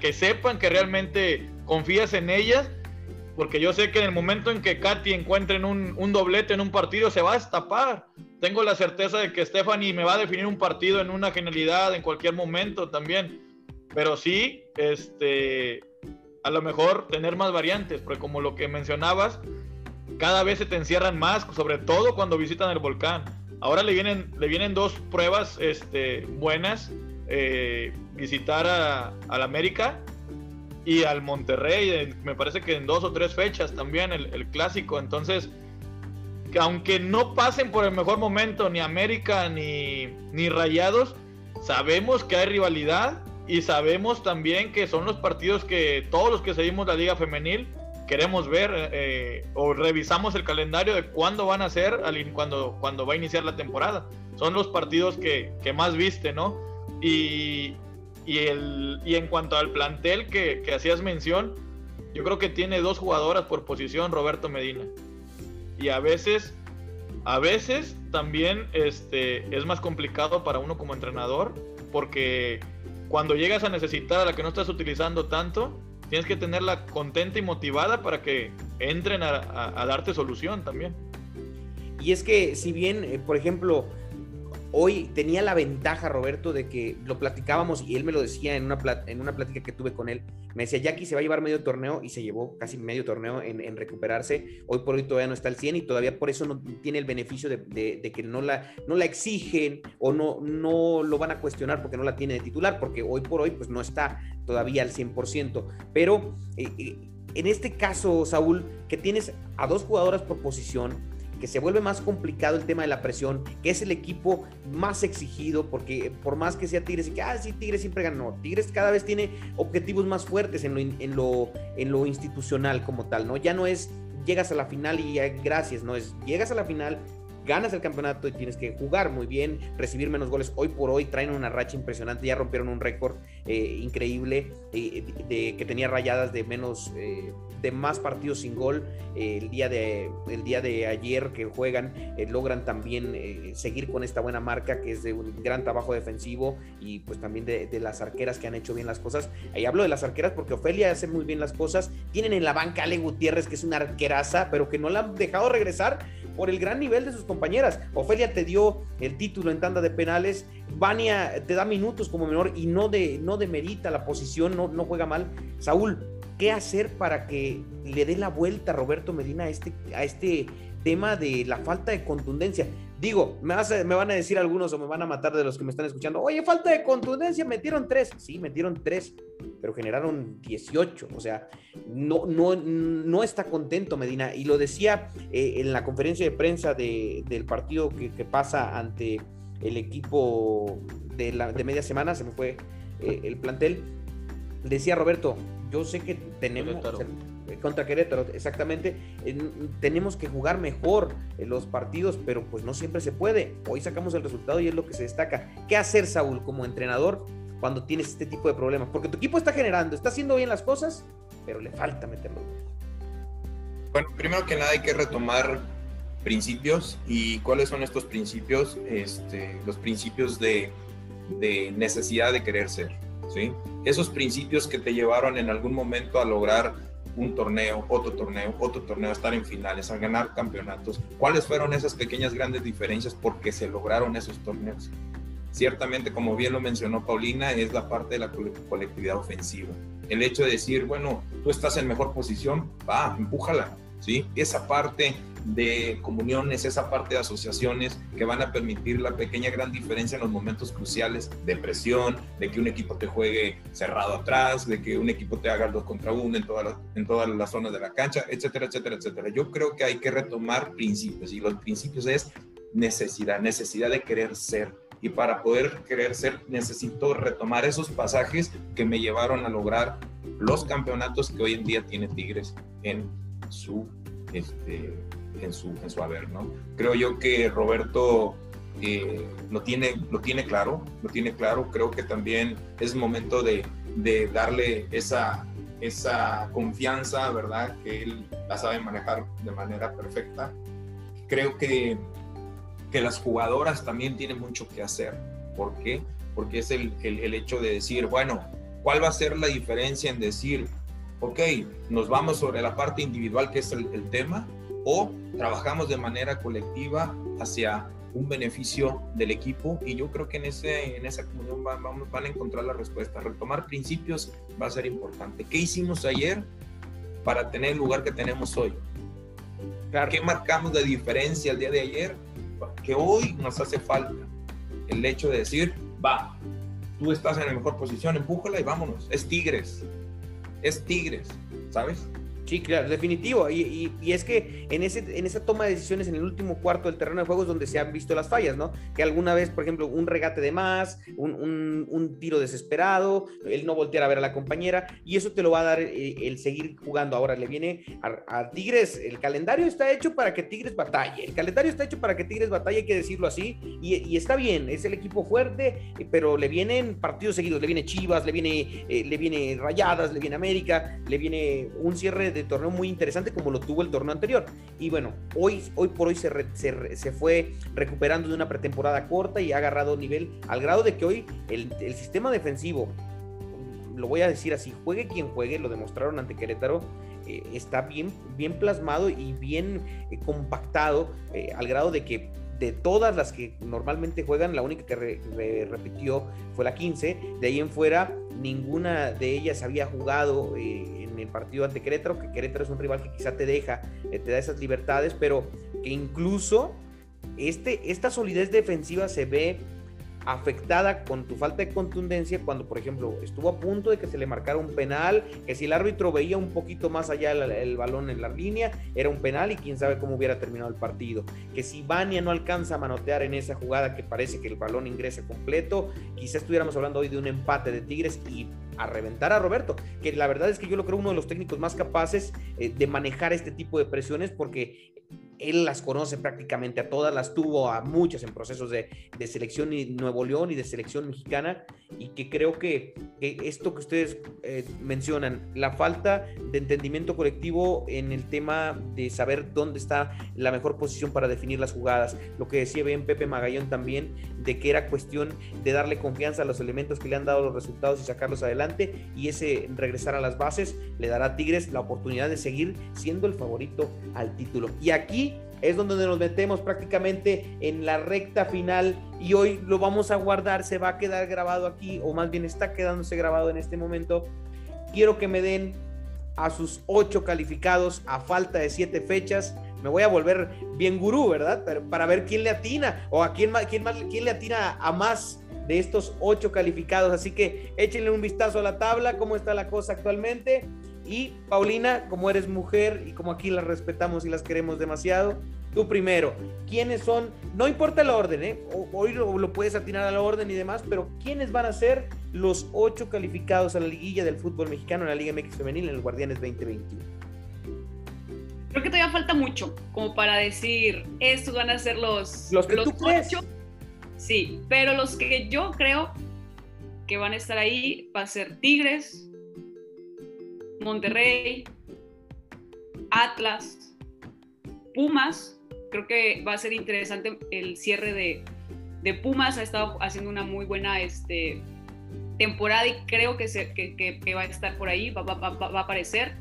que sepan que realmente confías en ellas, porque yo sé que en el momento en que Katy encuentren un, un doblete en un partido se va a destapar. Tengo la certeza de que Stephanie me va a definir un partido en una genialidad en cualquier momento también pero sí, este, a lo mejor tener más variantes, porque como lo que mencionabas, cada vez se te encierran más, sobre todo cuando visitan el volcán. Ahora le vienen, le vienen dos pruebas este, buenas, eh, visitar a, al América y al Monterrey, me parece que en dos o tres fechas también el, el clásico, entonces que aunque no pasen por el mejor momento ni América ni, ni Rayados, sabemos que hay rivalidad y sabemos también que son los partidos que todos los que seguimos la liga femenil queremos ver eh, o revisamos el calendario de cuándo van a ser cuando, cuando va a iniciar la temporada. Son los partidos que, que más viste, ¿no? Y, y, el, y en cuanto al plantel que, que hacías mención, yo creo que tiene dos jugadoras por posición, Roberto Medina. Y a veces, a veces también este, es más complicado para uno como entrenador porque cuando llegas a necesitar a la que no estás utilizando tanto, tienes que tenerla contenta y motivada para que entren a, darte solución también. Y es que si bien, eh, por ejemplo, hoy tenía la ventaja, Roberto, de que lo platicábamos y él me lo decía en una, en una plática que tuve con él. Me decía, Jackie se va a llevar medio torneo y se llevó casi medio torneo en, recuperarse. Hoy por hoy todavía no está al 100 y todavía por eso no tiene el beneficio de, que no la, no la exigen o no, no lo van a cuestionar porque no la tiene de titular, porque hoy por hoy pues no está todavía al 100%. Pero eh, eh, en este caso, Saúl, que tienes a dos jugadoras por posición, que se vuelve más complicado el tema de la presión, que es el equipo más exigido, porque por más que sea Tigres y que, ah, sí, Tigres siempre ganó, Tigres cada vez tiene objetivos más fuertes en lo, en lo, en lo institucional como tal, ¿no? Ya no es llegas a la final y gracias, no es llegas a la final, ganas el campeonato y tienes que jugar muy bien, recibir menos goles. Hoy por hoy traen una racha impresionante, ya rompieron un récord eh, increíble eh, de, que tenía rayadas de menos, eh, de más partidos sin gol. el, día de, el día de ayer que juegan, logran también seguir con esta buena marca que es de un gran trabajo defensivo y pues también de, de, las arqueras que han hecho bien las cosas. Ahí hablo de las arqueras porque Ofelia hace muy bien las cosas. Tienen en la banca Ale Gutiérrez, que es una arqueraza, pero que no la han dejado regresar por el gran nivel de sus compañeras. Ofelia te dio el título en tanda de penales, Vania te da minutos como menor y no, de, no demerita la posición, no, no juega mal. Saúl, ¿qué hacer para que le dé la vuelta a Roberto Medina a este, a este tema de la falta de contundencia? Digo, me, me, van a decir algunos o me van a matar de los que me están escuchando, oye, falta de contundencia, metieron tres. Sí, metieron tres, pero generaron 18. O sea, no, no, no está contento Medina. Y lo decía eh, en la conferencia de prensa del partido que, pasa ante el equipo de, la, de media semana, se me fue eh, el plantel. Decía Roberto, yo sé que tenemos... Contra Querétaro, exactamente. tenemos que jugar mejor en los partidos, pero pues no siempre se puede. Hoy sacamos el resultado y es lo que se destaca. ¿Qué hacer, Saúl, como entrenador cuando tienes este tipo de problemas? Porque tu equipo está generando, está haciendo bien las cosas, pero le falta meterlo. Bueno, primero que nada hay que retomar principios y cuáles son estos principios, este, los principios de, de necesidad de querer ser, ¿sí? Esos principios que te llevaron en algún momento a lograr un torneo, otro torneo, otro torneo, estar en finales, a ganar campeonatos. ¿Cuáles fueron esas pequeñas grandes diferencias porque se lograron esos torneos? ciertamente, como bien lo mencionó Paulina, es la parte de la colectividad ofensiva. El hecho de decir, bueno, tú estás en mejor posición, va, empújala, ¿sí? Esa parte de comuniones, esa parte de asociaciones que van a permitir la pequeña gran diferencia en los momentos cruciales de presión, de que un equipo te juegue cerrado atrás, de que un equipo te haga dos contra uno en, todas las, en todas las zonas de la cancha, etcétera, etcétera, etcétera. Yo creo que hay que retomar principios y los principios es necesidad, necesidad de querer ser. Y para poder querer ser necesito retomar esos pasajes que me llevaron a lograr los campeonatos que hoy en día tiene Tigres en su este, en su, en su haber, ¿no? Creo yo que Roberto eh, lo, tiene, lo tiene claro, lo tiene claro, creo que también es momento de, de darle esa, esa confianza, ¿verdad? Que él la sabe manejar de manera perfecta. Creo que, que las jugadoras también tienen mucho que hacer. ¿Por qué? Porque es el, el, el hecho de decir, bueno, ¿cuál va a ser la diferencia en decir, ok, nos vamos sobre la parte individual que es el, el tema, o trabajamos de manera colectiva hacia un beneficio del equipo y yo creo que en, ese, en esa comunión van, van a encontrar la respuesta. Retomar principios va a ser importante. ¿Qué hicimos ayer para tener el lugar que tenemos hoy? ¿Qué marcamos de diferencia el día de ayer? Que hoy nos hace falta el hecho de decir, va, tú estás en la mejor posición, empújala y vámonos. Es Tigres, es Tigres, ¿sabes? Sí, claro, definitivo. Y, es que en, ese, en esa toma de decisiones en el último cuarto del terreno de juego es donde se han visto las fallas, ¿no? Que alguna vez, por ejemplo, un regate de más, un, tiro desesperado, el no voltear a ver a la compañera, y eso te lo va a dar eh, el, seguir jugando. Ahora le viene a, Tigres, el calendario está hecho para que Tigres batalle, el calendario está hecho para que Tigres batalle, hay que decirlo así, y, está bien, es el equipo fuerte, pero le vienen partidos seguidos, le viene Chivas, le viene, eh, le viene Rayadas, le viene América, le viene un cierre de de torneo muy interesante como lo tuvo el torneo anterior. Y bueno, hoy, hoy por hoy se, se, fue recuperando de una pretemporada corta y ha agarrado nivel al grado de que hoy el, sistema defensivo, lo voy a decir así, juegue quien juegue, lo demostraron ante Querétaro, eh, está bien, bien plasmado y bien eh, compactado eh, al grado de que de todas las que normalmente juegan, la única que repitió fue la 15. De ahí en fuera, ninguna de ellas había jugado eh, en el partido ante Querétaro, que Querétaro es un rival que quizá te deja, eh, te da esas libertades, pero que incluso este, esta solidez defensiva se ve afectada con tu falta de contundencia cuando, por ejemplo, estuvo a punto de que se le marcara un penal, que si el árbitro veía un poquito más allá el, balón en la línea, era un penal y quién sabe cómo hubiera terminado el partido. Que si Vania no alcanza a manotear en esa jugada que parece que el balón ingresa completo, quizás estuviéramos hablando hoy de un empate de Tigres y a reventar a Roberto, que la verdad es que yo lo creo uno de los técnicos más capaces eh, de manejar este tipo de presiones porque él las conoce prácticamente a todas, las tuvo a muchas en procesos de, selección y Nuevo León y de selección mexicana, y que creo que, esto que ustedes eh, mencionan, la falta de entendimiento colectivo en el tema de saber dónde está la mejor posición para definir las jugadas, lo que decía bien Pepe Magallón también, de que era cuestión de darle confianza a los elementos que le han dado los resultados y sacarlos adelante, y ese regresar a las bases le dará a Tigres la oportunidad de seguir siendo el favorito al título. Y aquí es donde nos metemos prácticamente en la recta final y hoy lo vamos a guardar, se va a quedar grabado aquí, o más bien está quedándose grabado en este momento. Quiero que me den a sus ocho calificados a falta de siete fechas. Me voy a volver bien gurú, ¿verdad? para ver quién le atina o a quién, quién, más, quién le atina a más de estos ocho calificados. Así que échenle un vistazo a la tabla, cómo está la cosa actualmente. Y Paulina, como eres mujer y como aquí las respetamos y las queremos demasiado, tú primero, ¿quiénes son? No importa el orden, ¿eh? hoy lo, puedes atinar a la orden y demás, pero ¿quiénes van a ser los ocho calificados a la liguilla del fútbol mexicano en la Liga MX Femenil en el Guardianes 2021? Creo que todavía falta mucho como para decir, estos van a ser los, los que tú crees. Sí, pero los que yo creo que van a estar ahí va a ser Tigres, Monterrey, Atlas, Pumas. Creo que va a ser interesante el cierre de, Pumas. Ha estado haciendo una muy buena este, temporada y creo que, se, que, va a estar por ahí, va, a aparecer.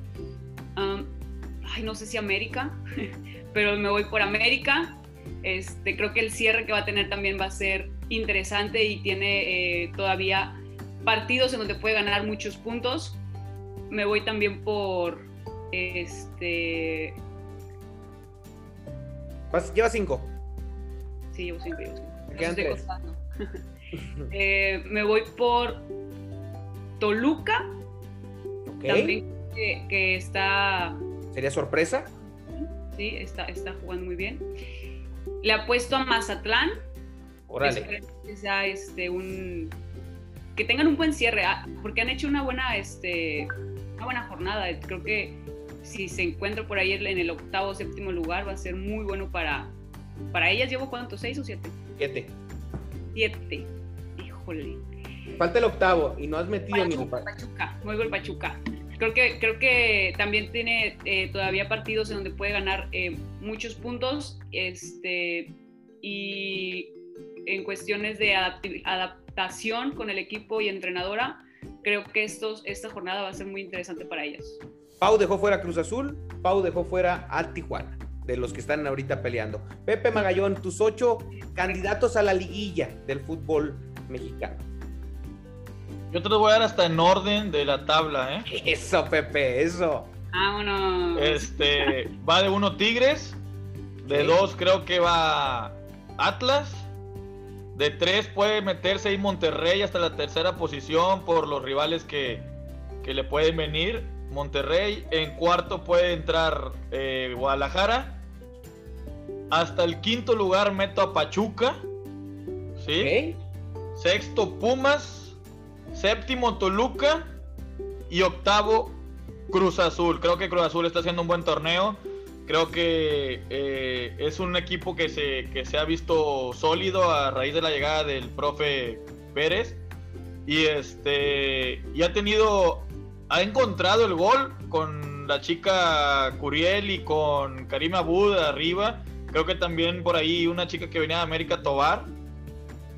ay, no sé si América, pero me voy por América. Este, creo que el cierre que va a tener también va a ser interesante y tiene eh, todavía partidos en donde puede ganar muchos puntos. Me voy también por este. lleva cinco. Sí, llevo cinco, llevo cinco. Eh, me voy por Toluca. También que, está. ¿Sería sorpresa? Sí, está, está jugando muy bien. Le apuesto a Mazatlán. Órale. Que sea este, un. Que tengan un buen cierre, ah, porque han hecho una buena, este, una buena jornada. Creo que si se encuentra por ahí en el octavo o séptimo lugar, va a ser muy bueno para, para ellas. ¿Llevo cuánto? ¿Seis o siete? Siete. Siete. Híjole. Falta el octavo y no has metido ni Pachuca. Muy bien, Pachuca. Creo que, creo que también tiene eh, todavía partidos en donde puede ganar eh, muchos puntos este, y en cuestiones de adaptación con el equipo y entrenadora, creo que estos, esta jornada va a ser muy interesante para ellas. Pau dejó fuera Cruz Azul, Pau dejó fuera a Tijuana, de los que están ahorita peleando. Pepe Magallón, tus ocho candidatos a la liguilla del fútbol mexicano. Yo te lo voy a dar hasta en orden de la tabla, ¿eh? Eso, Pepe, eso. Vámonos. Este, va de uno Tigres, de dos creo que va Atlas, de tres puede meterse ahí Monterrey hasta la tercera posición por los rivales que, que le pueden venir. Monterrey, en cuarto puede entrar eh, Guadalajara. Hasta el quinto lugar meto a Pachuca. ¿Sí? Sexto Pumas Séptimo Toluca y octavo Cruz Azul. Creo que Cruz Azul está haciendo un buen torneo. Creo que eh, es un equipo que se, que se ha visto sólido a raíz de la llegada del profe Pérez. Y este y ha tenido, ha encontrado el gol con la chica Curiel y con Karima Abud arriba. Creo que también por ahí una chica que venía de América Tobar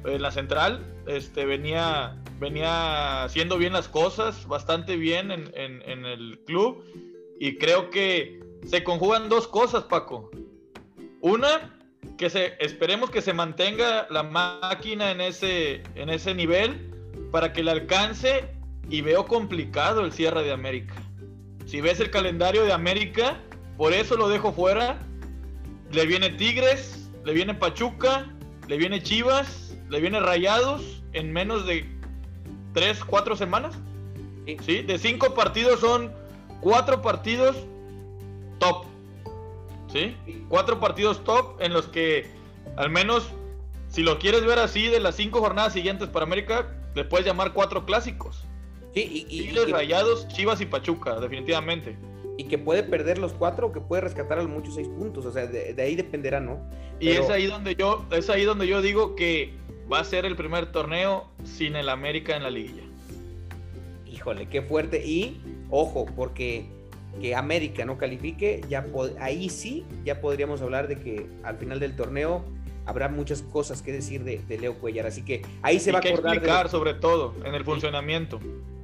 en la central, este venía venía haciendo bien las cosas, bastante bien en, el club. Y creo que se conjugan dos cosas, Paco. Una, que se, esperemos que se mantenga la máquina en ese, en ese nivel para que le alcance y veo complicado el cierre de América. Si ves el calendario de América, por eso lo dejo fuera. Le viene Tigres, le viene Pachuca, le viene Chivas, le viene Rayados en menos de tres, cuatro semanas. Sí. De cinco partidos son cuatro partidos top. ¿Sí? Cuatro partidos top en los que, al menos, si lo quieres ver así, de las cinco jornadas siguientes para América, le puedes llamar cuatro clásicos. Sí, y, Rayados, Chivas y Pachuca, definitivamente. Y que puede perder los cuatro o que puede rescatar a muchos seis puntos. O sea, de, ahí dependerá, ¿no? Y es ahí donde yo, es ahí donde yo digo que va a ser el primer torneo sin el América en la liguilla. Híjole, qué fuerte. Y ojo, porque que América no califique, ya ahí sí ya podríamos hablar de que al final del torneo habrá muchas cosas que decir de, Leo Cuellar. Así que ahí se va a acordar. Explicar, sobre todo, en el funcionamiento.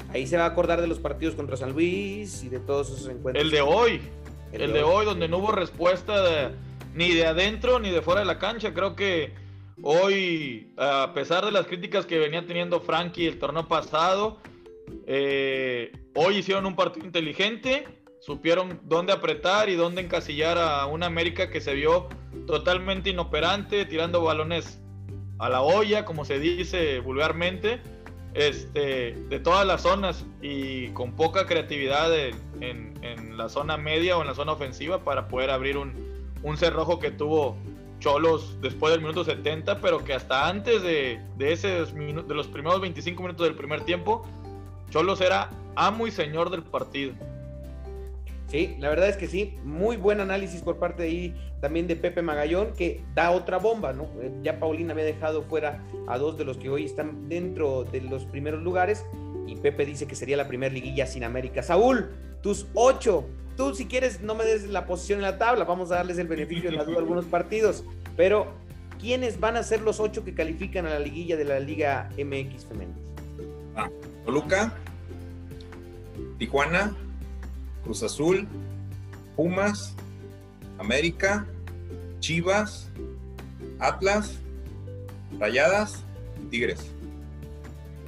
Ahí se va a acordar de los partidos contra San Luis y de todos esos encuentros. El de hoy. El, de, hoy. donde no hubo respuesta ni de adentro ni de fuera de la cancha. Creo que Hoy, a pesar de las críticas que venía teniendo Frankie el torneo pasado, eh, hoy hicieron un partido inteligente, supieron dónde apretar y dónde encasillar a una América que se vio totalmente inoperante, tirando balones a la olla, como se dice vulgarmente, este, de todas las zonas y con poca creatividad en, la zona media o en la zona ofensiva para poder abrir un, un cerrojo que tuvo Cholos después del minuto 70, pero que hasta antes de, de, ese, de los primeros 25 minutos del primer tiempo, Cholos era amo y señor del partido. Sí, la verdad es que sí, muy buen análisis por parte de ahí también de Pepe Magallón, que da otra bomba, ¿no? Eh, ya Paulina había dejado fuera a dos de los que hoy están dentro de los primeros lugares y Pepe dice que sería la primera liguilla sin América. Saúl, tus ocho Tú, si quieres, no me des la posición en la tabla, vamos a darles el beneficio de la duda a algunos partidos. Pero, ¿quiénes van a ser los ocho que califican a la liguilla de la Liga MX Femenina? Ah, Toluca, Tijuana, Cruz Azul, Pumas, América, Chivas, Atlas, Rayadas Tigres.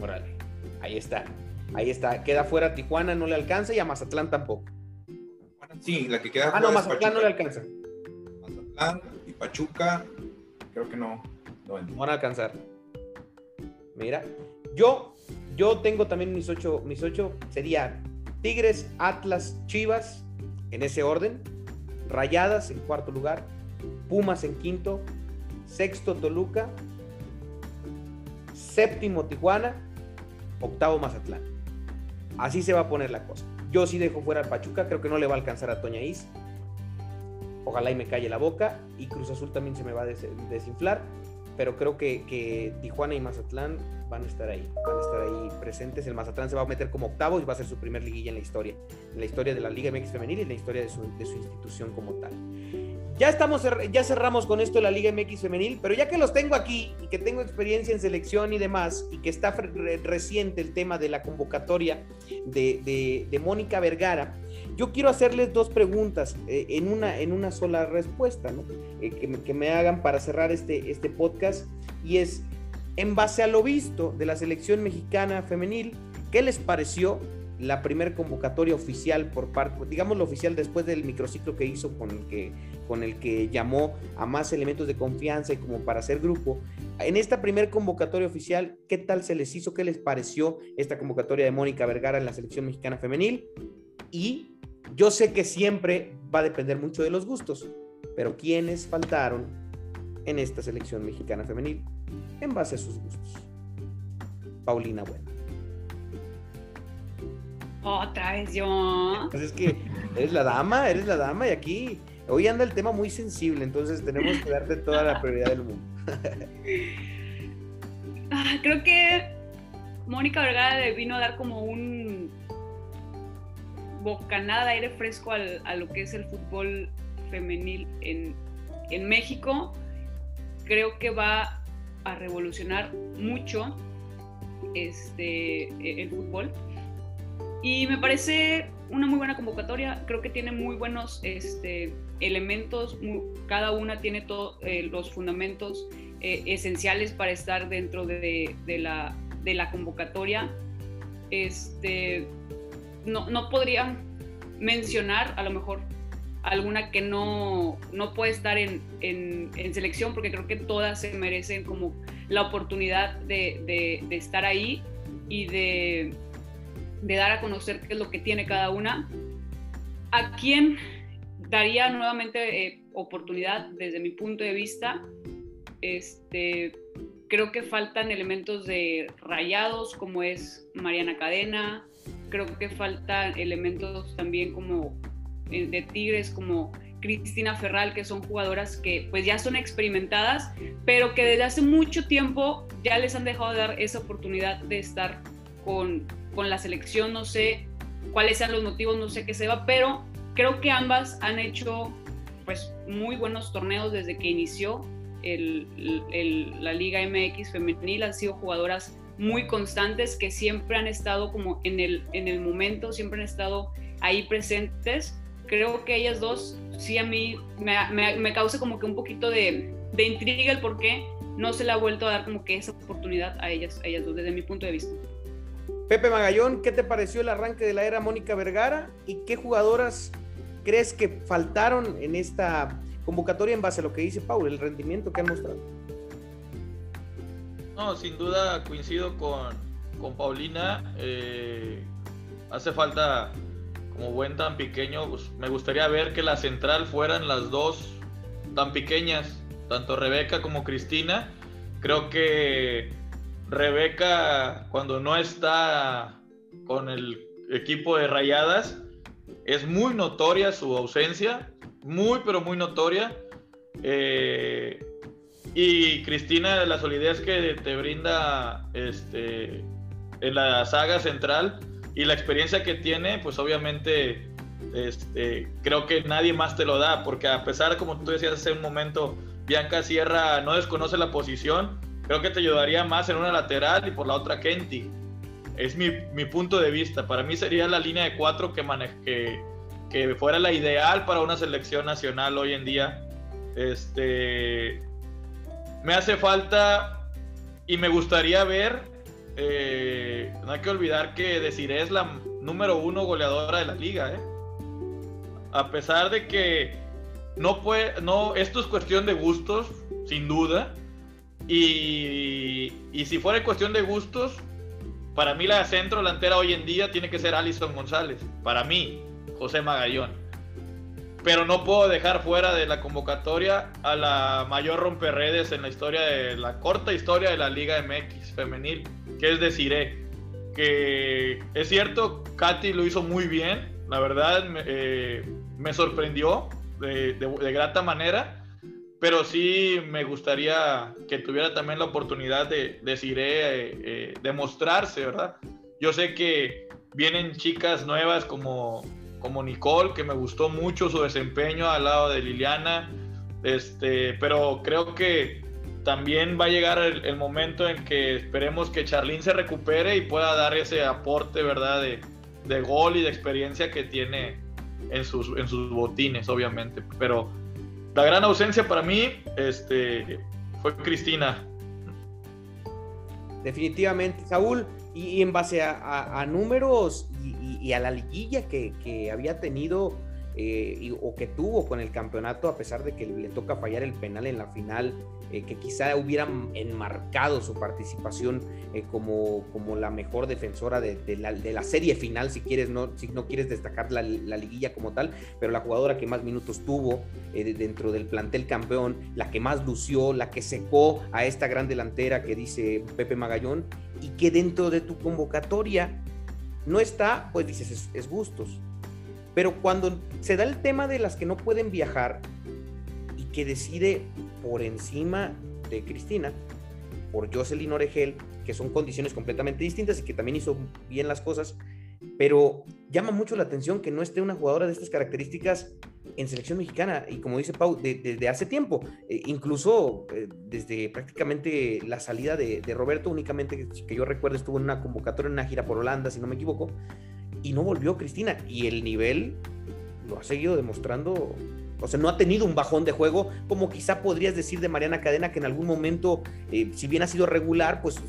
Órale, ahí está. Ahí está. Queda fuera Tijuana, no le alcanza y a Mazatlán tampoco. Sí, la que queda Ah, no, Mazatlán no le alcanza. Mazatlán y Pachuca, creo que no. No, no van a alcanzar. Mira, yo, yo tengo también mis ocho, mis ocho sería Tigres, Atlas, Chivas, en ese orden. Rayadas en cuarto lugar. Pumas en quinto. Sexto Toluca. Séptimo Tijuana. Octavo Mazatlán. Así se va a poner la cosa. Yo sí dejo fuera al Pachuca, creo que no le va a alcanzar a Toña Is. Ojalá y me calle la boca. Y Cruz Azul también se me va a desinflar. Pero creo que, Tijuana y Mazatlán van a estar ahí, van a estar ahí presentes. El Mazatlán se va a meter como octavo y va a ser su primer liguilla en la historia, en la historia de la Liga MX femenil y en la historia de su, institución como tal. Ya estamos, ya cerramos con esto de la Liga MX femenil, pero ya que los tengo aquí y que tengo experiencia en selección y demás, y que está reciente el tema de la convocatoria de Mónica Vergara, yo quiero hacerles dos preguntas eh, en, una, en una sola respuesta, ¿no? Eh, que, me, que, me, hagan para cerrar este, este podcast, y es, en base a lo visto de la selección mexicana femenil, ¿qué les pareció la primer convocatoria oficial por parte, digamos lo oficial después del microciclo que hizo con el que, con el que llamó a más elementos de confianza y como para hacer grupo. En esta primer convocatoria oficial, ¿qué tal se les hizo? ¿Qué les pareció esta convocatoria de Mónica Vergara en la selección mexicana femenil? Y yo sé que siempre va a depender mucho de los gustos, pero ¿quiénes faltaron en esta selección mexicana femenil en base a sus gustos? Paulina Bueno. Otra vez yo. Pues es que eres la dama, eres la dama y aquí hoy anda el tema muy sensible, entonces tenemos que darte toda la prioridad del mundo. Ah, creo que Mónica Vergara le vino a dar como un bocanada de aire fresco al, a lo que es el fútbol femenil en, en México. Creo que va a revolucionar mucho este, el fútbol. Y me parece una muy buena convocatoria, creo que tiene muy buenos este, elementos, cada una tiene todos eh, los fundamentos eh, esenciales para estar dentro de, de, la, de la, convocatoria. Este, no, no, podría mencionar a lo mejor alguna que no, no puede estar en, en, selección, porque creo que todas se merecen como la oportunidad de, de estar ahí y de de dar a conocer qué es lo que tiene cada una. ¿A quién daría nuevamente eh, oportunidad desde mi punto de vista? Este, creo que faltan elementos de rayados como es Mariana Cadena, creo que faltan elementos también como eh, de Tigres como Cristina Ferral, que son jugadoras que pues ya son experimentadas, pero que desde hace mucho tiempo ya les han dejado de dar esa oportunidad de estar con, con la selección, no sé cuáles sean los motivos, no sé qué se va, pero creo que ambas han hecho pues muy buenos torneos desde que inició el, el, la Liga MX femenil, han sido jugadoras muy constantes que siempre han estado como en el, en el momento, siempre han estado ahí presentes. Creo que ellas dos, sí a mí me, me, causa como que un poquito de, de, intriga el por qué no se le ha vuelto a dar como que esa oportunidad a ellas, a ellas dos, desde mi punto de vista. Pepe Magallón, ¿qué te pareció el arranque de la era Mónica Vergara y qué jugadoras crees que faltaron en esta convocatoria en base a lo que dice Paul, el rendimiento que han mostrado? No, sin duda coincido con, con Paulina. Eh, hace falta, como buen tan pequeño, pues, me gustaría ver que la central fueran las dos tan pequeñas, tanto Rebeca como Cristina. Creo que Rebeca, cuando no está con el equipo de Rayadas, es muy notoria su ausencia, muy pero muy notoria. Eh, y Cristina, la solidez que te brinda este, en la saga central y la experiencia que tiene, pues obviamente este, creo que nadie más te lo da, porque a pesar, como tú decías hace un momento, Bianca Sierra no desconoce la posición, creo que te ayudaría más en una lateral y por la otra Kenty. Es mi, mi punto de vista. Para mí sería la línea de cuatro que, que, que fuera la ideal para una selección nacional hoy en día. Este, me hace falta y me gustaría ver, eh, no hay que olvidar que Desiree es la número uno goleadora de la liga, ¿eh? A pesar de que no puede, no, esto es cuestión de gustos, sin duda. Y, y si fuera cuestión de gustos, para mí la centro delantera hoy en día tiene que ser Alison González. Para mí, José Magallón. Pero no puedo dejar fuera de la convocatoria a la mayor romperredes en la historia de la corta historia de la Liga MX femenil, que es Desiree. Que es cierto, Katy lo hizo muy bien, la verdad me, eh, sorprendió de, grata manera, pero sí me gustaría que tuviera también la oportunidad de Desiree eh, eh, demostrarse, ¿verdad? Yo sé que vienen chicas nuevas como como Nicole, que me gustó mucho su desempeño al lado de Liliana, este, pero creo que también va a llegar el, momento en que esperemos que Charlene se recupere y pueda dar ese aporte, ¿verdad?, de, de gol y de experiencia que tiene en sus, en sus botines, obviamente. Pero la gran ausencia para mí este, fue Cristina. Definitivamente, Saúl, y, en base a, números y, a la liguilla que, había tenido eh, o que tuvo con el campeonato, a pesar de que le toca fallar el penal en la final, eh, que quizá hubieran enmarcado su participación eh, como, como la mejor defensora de, la, serie final, si quieres, no, si no quieres destacar la, liguilla como tal, pero la jugadora que más minutos tuvo dentro del plantel campeón, la que más lució, la que secó a esta gran delantera que dice Pepe Magallón, y que dentro de tu convocatoria no está, pues dices, es, gustos. Pero cuando se da el tema de las que no pueden viajar y que decide por encima de Cristina, por Jocelyn Oregel, que son condiciones completamente distintas y que también hizo bien las cosas, pero llama mucho la atención que no esté una jugadora de estas características en selección mexicana y como dice Pau, desde hace tiempo, eh, incluso eh, desde prácticamente la salida de, Roberto, únicamente que, yo recuerdo estuvo en una convocatoria en una gira por Holanda, si no me equivoco, y no volvió Cristina y el nivel lo ha seguido demostrando o sea, no ha tenido un bajón de juego, como quizá podrías decir de Mariana Cadena, que en algún momento, eh, si bien ha sido regular, pues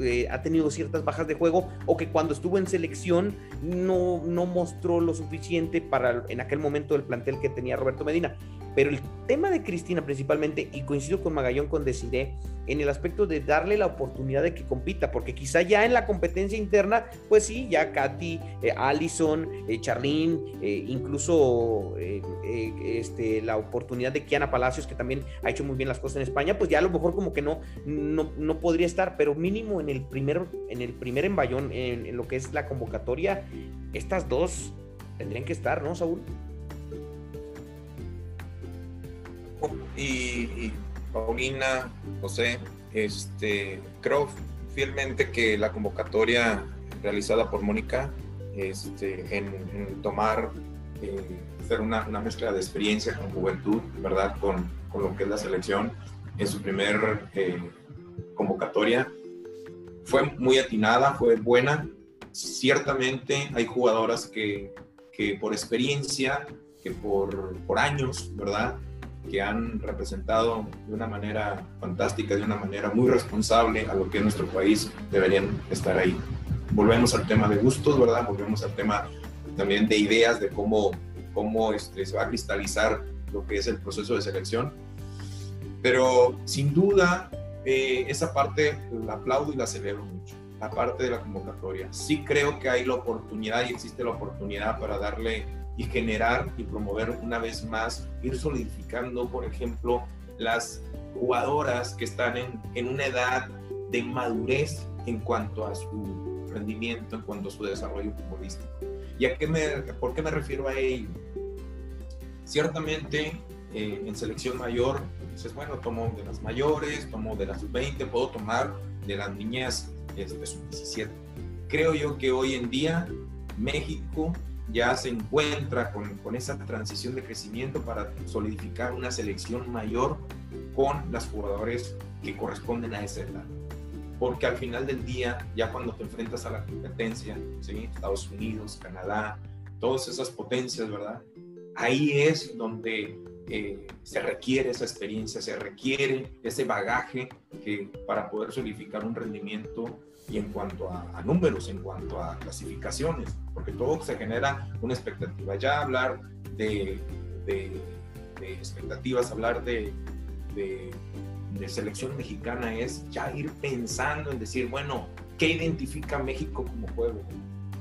eh, ha tenido ciertas bajas de juego, o que cuando estuvo en selección no, no mostró lo suficiente para en aquel momento el plantel que tenía Roberto Medina. Pero el tema de Cristina principalmente, y coincido con Magallón con Desiree, en el aspecto de darle la oportunidad de que compita, porque quizá ya en la competencia interna, pues sí, ya Katy, eh, Allison, eh, Charlene, eh, incluso este, la oportunidad de Kiana Palacios, que también ha hecho muy bien las cosas en España, pues ya a lo mejor como que no, no, podría estar, pero mínimo en el primer, en el primer envallón, en lo que es la convocatoria, estas dos tendrían que estar, ¿no, Saúl? Y, Paulina, José, este, creo fielmente que la convocatoria realizada por Mónica este, en, tomar, eh, hacer una, mezcla de experiencia con juventud, ¿verdad? Con, con, lo que es la selección en su primer eh, convocatoria, fue muy atinada, fue buena. Ciertamente hay jugadoras que, que por experiencia, que por, por años, ¿verdad? Que han representado de una manera fantástica, de una manera muy responsable a lo que es nuestro país, deberían estar ahí. Volvemos al tema de gustos, ¿verdad? Volvemos al tema también de ideas de cómo, cómo este, se va a cristalizar lo que es el proceso de selección. Pero sin duda, eh, esa parte la aplaudo y la celebro mucho, la parte de la convocatoria. Sí creo que hay la oportunidad y existe la oportunidad para darle y generar y promover una vez más, ir solidificando, por ejemplo, las jugadoras que están en, en una edad de madurez en cuanto a su rendimiento, en cuanto a su desarrollo futbolístico. ¿Y a qué me, por me refiero a ello? Ciertamente eh, en selección mayor, dices, bueno, tomo de las mayores, tomo de las sub-20, puedo tomar de las niñas este, sub-17. Creo yo que hoy en día México ya se encuentra con, con, esa transición de crecimiento para solidificar una selección mayor con las jugadores que corresponden a esa edad. Porque al final del día, ya cuando te enfrentas a la competencia, ¿sí? Estados Unidos, Canadá, todas esas potencias, ¿verdad? Ahí es donde eh, se requiere esa experiencia, se requiere ese bagaje que, para poder solidificar un rendimiento y en cuanto a, números, en cuanto a clasificaciones, porque todo se genera una expectativa. Ya hablar de, expectativas, hablar de, de, selección mexicana es ya ir pensando en decir, bueno, ¿qué identifica México como juego?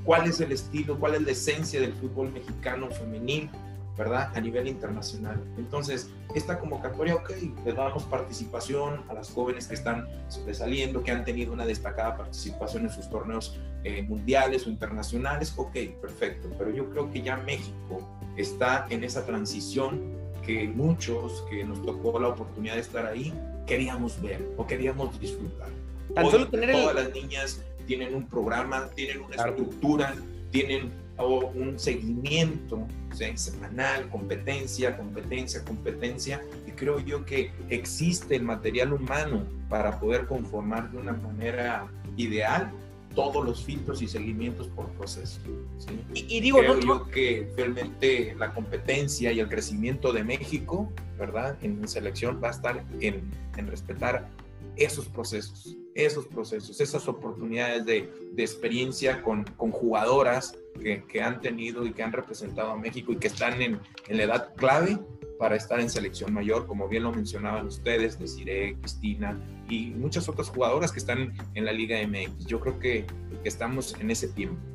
¿Cuál es el estilo, cuál es la esencia del fútbol mexicano femenil? ¿Verdad? A nivel internacional. Entonces, esta convocatoria, ok, les damos participación a las jóvenes que están saliendo, que han tenido una destacada participación en sus torneos eh, mundiales o internacionales, ok, perfecto, pero yo creo que ya México está en esa transición que muchos que nos tocó la oportunidad de estar ahí queríamos ver o queríamos disfrutar. Hoy, todas las niñas tienen un programa, tienen una estructura, tienen o un seguimiento semanal, competencia, competencia, competencia, y creo yo que existe el material humano para poder conformar de una manera ideal todos los filtros y seguimientos por proceso. Y, digo, creo yo que realmente la competencia y el crecimiento de México, ¿verdad? En selección va a estar en, en respetar esos procesos, esos procesos, esas oportunidades de, de experiencia con, con jugadoras que, que, han tenido y que han representado a México y que están en, en, la edad clave para estar en selección mayor, como bien lo mencionaban ustedes, Desiree, Cristina y muchas otras jugadoras que están en la Liga MX. Yo creo que, que estamos en ese tiempo.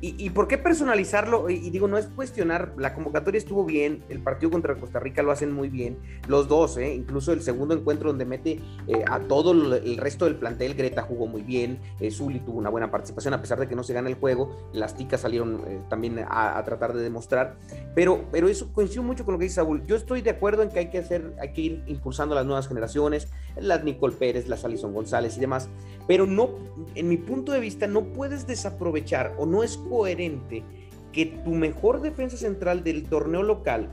¿Y, por qué personalizarlo? Y, digo, no es cuestionar, la convocatoria estuvo bien, el partido contra Costa Rica lo hacen muy bien, los dos, ¿eh? incluso el segundo encuentro donde mete eh, a todo el resto del plantel, Greta jugó muy bien, eh, Zuli tuvo una buena participación, a pesar de que no se gana el juego, las ticas salieron eh, también a, tratar de demostrar, pero, pero eso coincido mucho con lo que dice Saúl, yo estoy de acuerdo en que hay que hacer, hay que ir impulsando las nuevas generaciones, las Nicole Pérez, las Alison González y demás, pero no, en mi punto de vista, no puedes desaprovechar o no es coherente que tu mejor defensa central del torneo local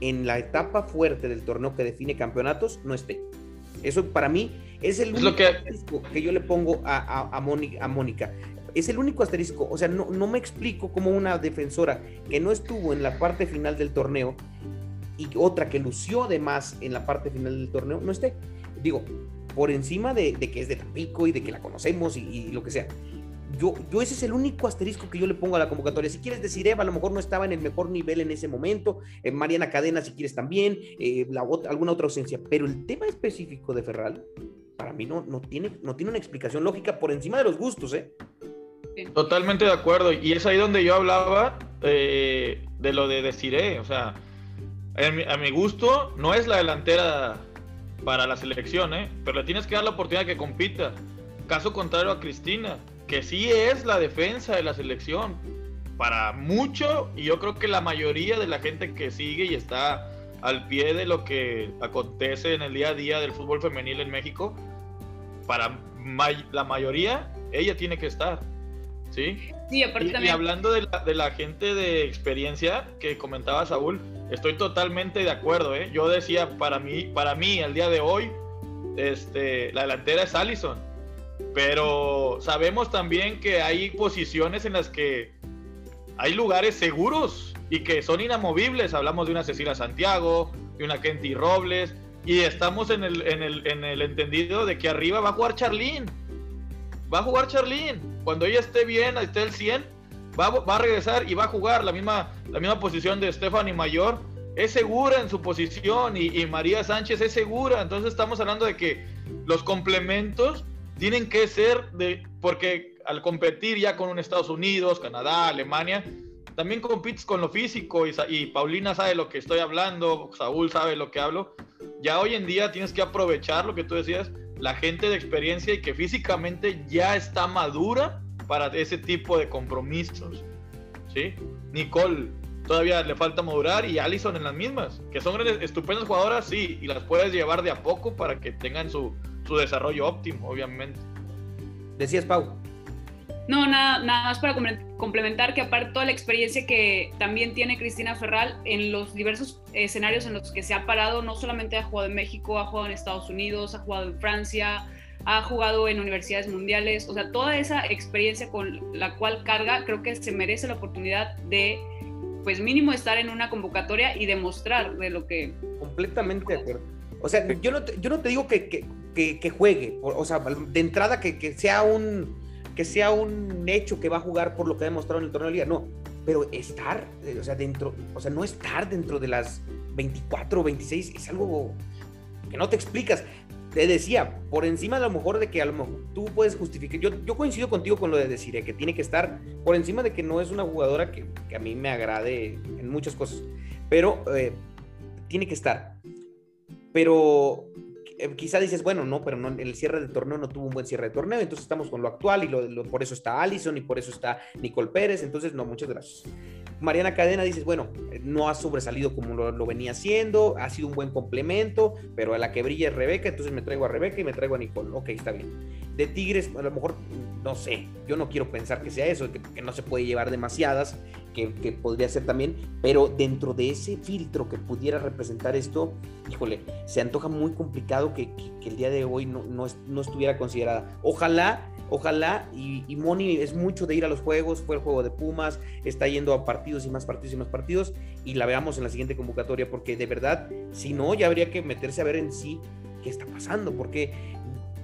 en la etapa fuerte del torneo que define campeonatos no esté. Eso para mí es el único asterisco que yo le pongo a, a, Mónica. Es el único asterisco. O sea, no, no me explico cómo una defensora que no estuvo en la parte final del torneo y otra que lució además en la parte final del torneo no esté. Digo, por encima de, que es de Tampico y de que la conocemos y lo que sea yo, yo ese es el único asterisco que yo le pongo a la convocatoria. Si quieres decir, Eva, a lo mejor no estaba en el mejor nivel en ese momento, eh, Mariana Cadena, si quieres también, eh, la, alguna otra ausencia, pero el tema específico de Ferral, para mí no, no, tiene, no tiene una explicación lógica por encima de los gustos, ¿eh? Totalmente de acuerdo, y es ahí donde yo hablaba eh, de lo de Desiree, o sea, a mi, gusto no es la delantera para la selección, ¿eh? pero le tienes que dar la oportunidad de que compita. Caso contrario a Cristina, que sí es la defensa de la selección. Para mucho, y yo creo que la mayoría de la gente que sigue y está al pie de lo que acontece en el día a día del fútbol femenil en México, para la mayoría, ella tiene que estar. ¿Sí? Sí, aparte y, y hablando de la, de la, gente de experiencia que comentaba Saúl, estoy totalmente de acuerdo. ¿eh? Yo decía, para mí, para mí, al día de hoy, este, la delantera es Allison pero sabemos también que hay posiciones en las que hay lugares seguros y que son inamovibles. Hablamos de una Cecilia Santiago, de una Kenty Robles, y estamos en el, en el, en el entendido de que arriba va a jugar Charlín. Va a jugar Charlín. Cuando ella esté bien, esté el 100, va, a regresar y va a jugar la misma, la misma posición de Stephanie Mayor. Es segura en su posición y, y María Sánchez es segura. Entonces estamos hablando de que los complementos tienen que ser de, porque al competir ya con un Estados Unidos, Canadá, Alemania, también compites con lo físico y, Paulina sabe lo que estoy hablando, Saúl sabe lo que hablo. Ya hoy en día tienes que aprovechar lo que tú decías, la gente de experiencia y que físicamente ya está madura para ese tipo de compromisos. ¿Sí? Nicole todavía le falta madurar y Allison en las mismas, que son estupendas jugadoras, sí, y las puedes llevar de a poco para que tengan su, su desarrollo óptimo, obviamente. Decías, Pau. No, nada, nada más para complementar que aparte toda la experiencia que también tiene Cristina Ferral en los diversos escenarios en los que se ha parado, no solamente ha jugado en México, ha jugado en Estados Unidos, ha jugado en Francia, ha jugado en universidades mundiales, o sea, toda esa experiencia con la cual carga, creo que se merece la oportunidad de pues mínimo estar en una convocatoria y demostrar de lo que... Completamente de acuerdo. O sea, yo no te, yo no te digo que, que, que, juegue, o, sea, de entrada que, sea un que sea un hecho que va a jugar por lo que ha demostrado en el torneo de liga, no, pero estar, eh, o sea, dentro, o sea, no estar dentro de las 24 o 26 es algo que no te explicas te decía, por encima a lo mejor de que a lo mejor tú puedes justificar, yo, yo coincido contigo con lo de decir que tiene que estar por encima de que no es una jugadora que, a mí me agrade en muchas cosas, pero eh, tiene que estar. Pero eh, quizá dices, bueno, no, pero no, el cierre de torneo no tuvo un buen cierre de torneo, entonces estamos con lo actual y por eso está Allison y por eso está Nicole Pérez, entonces no, muchas gracias. Mariana Cadena dices, bueno, no ha sobresalido como lo, venía haciendo, ha sido un buen complemento, pero a la que brilla Rebeca, entonces me traigo a Rebeca y me traigo a Nicole. Ok, está bien. De Tigres, a lo mejor, no sé, yo no quiero pensar que sea eso, que, no se puede llevar demasiadas, que, podría ser también, pero dentro de ese filtro que pudiera representar esto, híjole, se antoja muy complicado que, el día de hoy no, estuviera considerada. Ojalá Ojalá, y, Moni es mucho de ir a los juegos, fue el juego de Pumas, está yendo a partidos y más partidos y más partidos, y la veamos en la siguiente convocatoria, porque de verdad, si no, ya habría que meterse a ver en sí qué está pasando, porque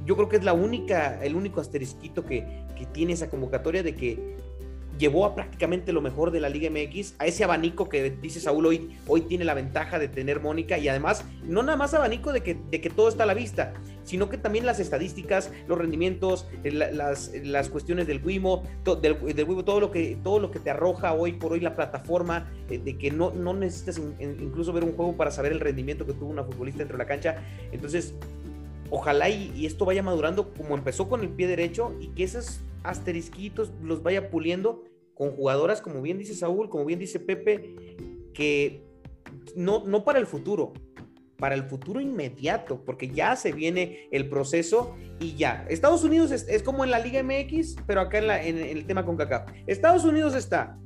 yo creo que es la única, el único asterisquito que, que tiene esa convocatoria de que llevó a prácticamente lo mejor de la Liga MX, a ese abanico que dice Saúl hoy, hoy tiene la ventaja de tener Mónica y además no nada más abanico de que, de que todo está a la vista, sino que también las estadísticas, los rendimientos, eh, las, las cuestiones del Wimo, del, Wimo, todo lo que todo lo que te arroja hoy por hoy la plataforma eh, de que no, no necesitas incluso ver un juego para saber el rendimiento que tuvo una futbolista dentro de la cancha. Entonces, ojalá y, y esto vaya madurando como empezó con el pie derecho y que esos asterisquitos los vaya puliendo con jugadoras, como bien dice Saúl, como bien dice Pepe, que no, no para el futuro, para el futuro inmediato, porque ya se viene el proceso y ya. Estados Unidos es, como en la Liga MX, pero acá en, el tema con CACAF. Estados Unidos está,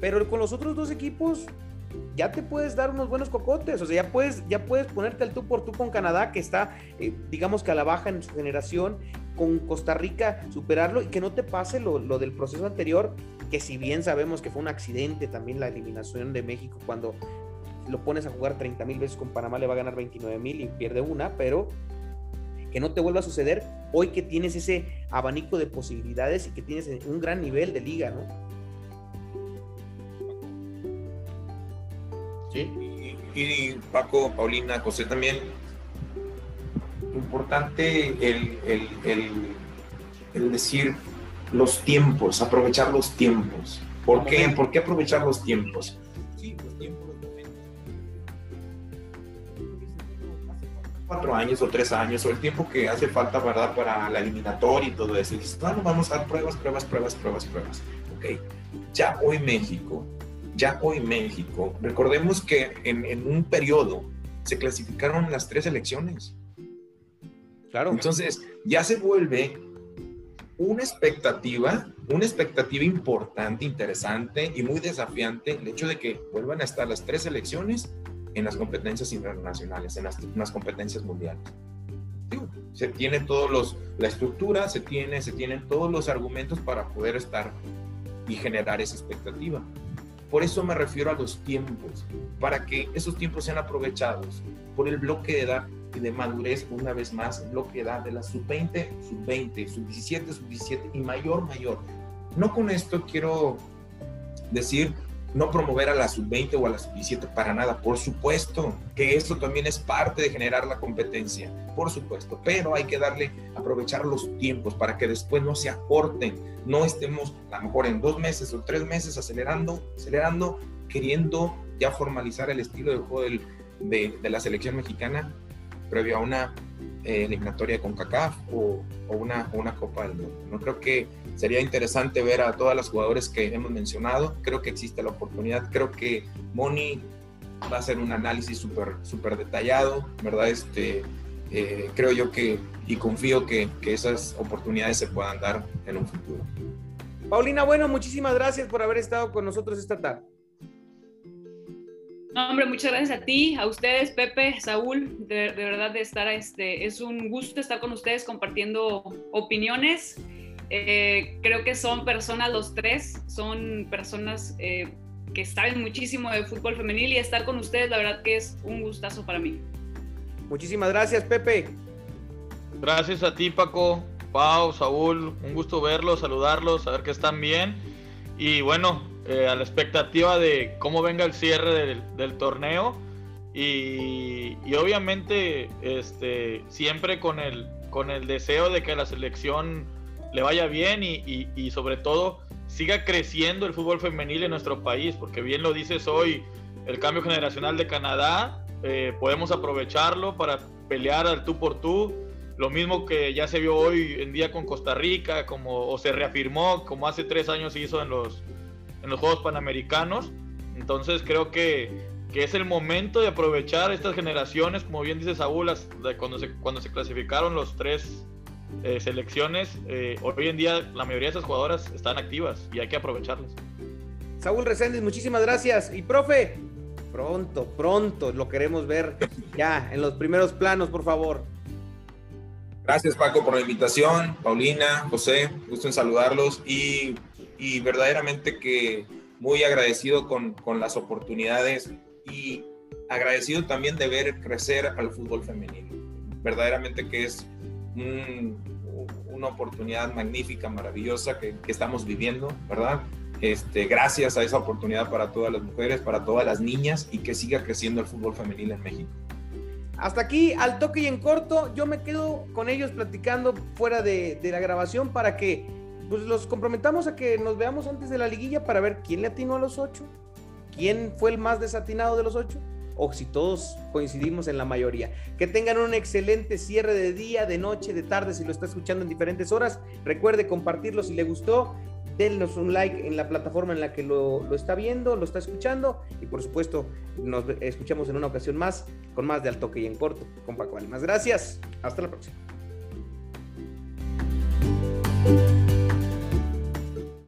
pero con los otros dos equipos ya te puedes dar unos buenos cocotes, o sea, ya puedes, ya puedes ponerte al tú por tú con Canadá, que está, eh, digamos que a la baja en su generación, con Costa Rica, superarlo y que no te pase lo, lo, del proceso anterior, que si bien sabemos que fue un accidente también la eliminación de México cuando lo pones a jugar 30 mil veces con Panamá, le va a ganar 29 mil y pierde una, pero que no te vuelva a suceder hoy que tienes ese abanico de posibilidades y que tienes un gran nivel de liga, ¿no? Sí, y, Paco, Paulina, José también, importante el, el, el, decir los tiempos, aprovechar los tiempos. ¿Por qué? ¿Por qué aprovechar los tiempos? Sí, los tiempos, los momentos. Cuatro años o tres años, o el tiempo que hace falta, ¿verdad?, para la eliminatoria y todo eso. Y dices, bueno, vamos a dar pruebas, pruebas, pruebas, pruebas, pruebas. Ok, ya hoy México ya hoy México, recordemos que en, un periodo se clasificaron las tres elecciones. Claro. Entonces, ya se vuelve una expectativa, una expectativa importante, interesante y muy desafiante el hecho de que vuelvan a estar las tres elecciones en las competencias internacionales, en las, competencias mundiales. se tiene todos los, la estructura, se tiene, se tienen todos los argumentos para poder estar y generar esa expectativa. Por eso me refiero a los tiempos, para que esos tiempos sean aprovechados por el bloque de edad y de madurez, una vez más, bloque de edad de la sub-20, sub-20, sub-17, sub-17 y mayor, mayor. No con esto quiero decir no promover a la sub-20 o a la sub-17 para nada, por supuesto que esto también es parte de generar la competencia, por supuesto, pero hay que darle, aprovechar los tiempos para que después no se acorten, no estemos a lo mejor en dos meses o tres meses acelerando, acelerando, queriendo ya formalizar el estilo de juego de, la selección mexicana previo a una eh, eliminatoria con CACAF o, o, una, una Copa del Mundo. No creo que sería interesante ver a todas las jugadores que hemos mencionado. Creo que existe la oportunidad. Creo que Moni va a hacer un análisis súper super detallado, ¿verdad? Este, eh, creo yo que y confío que, que esas oportunidades se puedan dar en un futuro. Paulina, bueno, muchísimas gracias por haber estado con nosotros esta tarde. No, hombre, muchas gracias a ti, a ustedes, Pepe, Saúl, de, verdad de estar, este, es un gusto estar con ustedes compartiendo opiniones. Eh, creo que son personas los tres, son personas eh, que saben muchísimo de fútbol femenil y estar con ustedes, la verdad que es un gustazo para mí. Muchísimas gracias, Pepe. Gracias a ti, Paco, Pau, Saúl, un gusto verlos, saludarlos, saber que están bien. Y bueno, eh, a la expectativa de cómo venga el cierre del, torneo. Y, obviamente este, siempre con el, con el deseo de que la selección le vaya bien y, y sobre todo siga creciendo el fútbol femenil en nuestro país, porque bien lo dices hoy, el cambio generacional de Canadá, eh, podemos aprovecharlo para pelear al tú por tú, lo mismo que ya se vio hoy en día con Costa Rica, como, o se reafirmó como hace tres años se hizo en los, en los Juegos Panamericanos, entonces creo que, que es el momento de aprovechar estas generaciones, como bien dice Saúl, cuando se, cuando se clasificaron los tres eh, selecciones, eh, hoy en día la mayoría de esas jugadoras están activas y hay que aprovecharlas. Saúl Reséndiz, muchísimas gracias. Y profe, pronto, pronto lo queremos ver ya en los primeros planos, por favor. Gracias Paco por la invitación, Paulina, José, gusto en saludarlos y, y verdaderamente que muy agradecido con, con las oportunidades y agradecido también de ver crecer al fútbol femenino. Verdaderamente que es una oportunidad magnífica, maravillosa que, estamos viviendo, ¿verdad? Este, gracias a esa oportunidad para todas las mujeres, para todas las niñas y que siga creciendo el fútbol femenil en México. Hasta aquí, al toque y en corto, yo me quedo con ellos platicando fuera de, la grabación para que pues, los comprometamos a que nos veamos antes de la liguilla para ver quién le atinó a los ocho, quién fue el más desatinado de los ocho o si todos coincidimos en la mayoría. Que tengan un excelente cierre de día, de noche, de tarde, si lo está escuchando en diferentes horas. Recuerde compartirlo si le gustó. Denos un like en la plataforma en la que lo, lo está viendo, lo está escuchando. Y por supuesto, nos escuchamos en una ocasión más con más de Al Toque y en Corto con Paco Más Gracias. Hasta la próxima.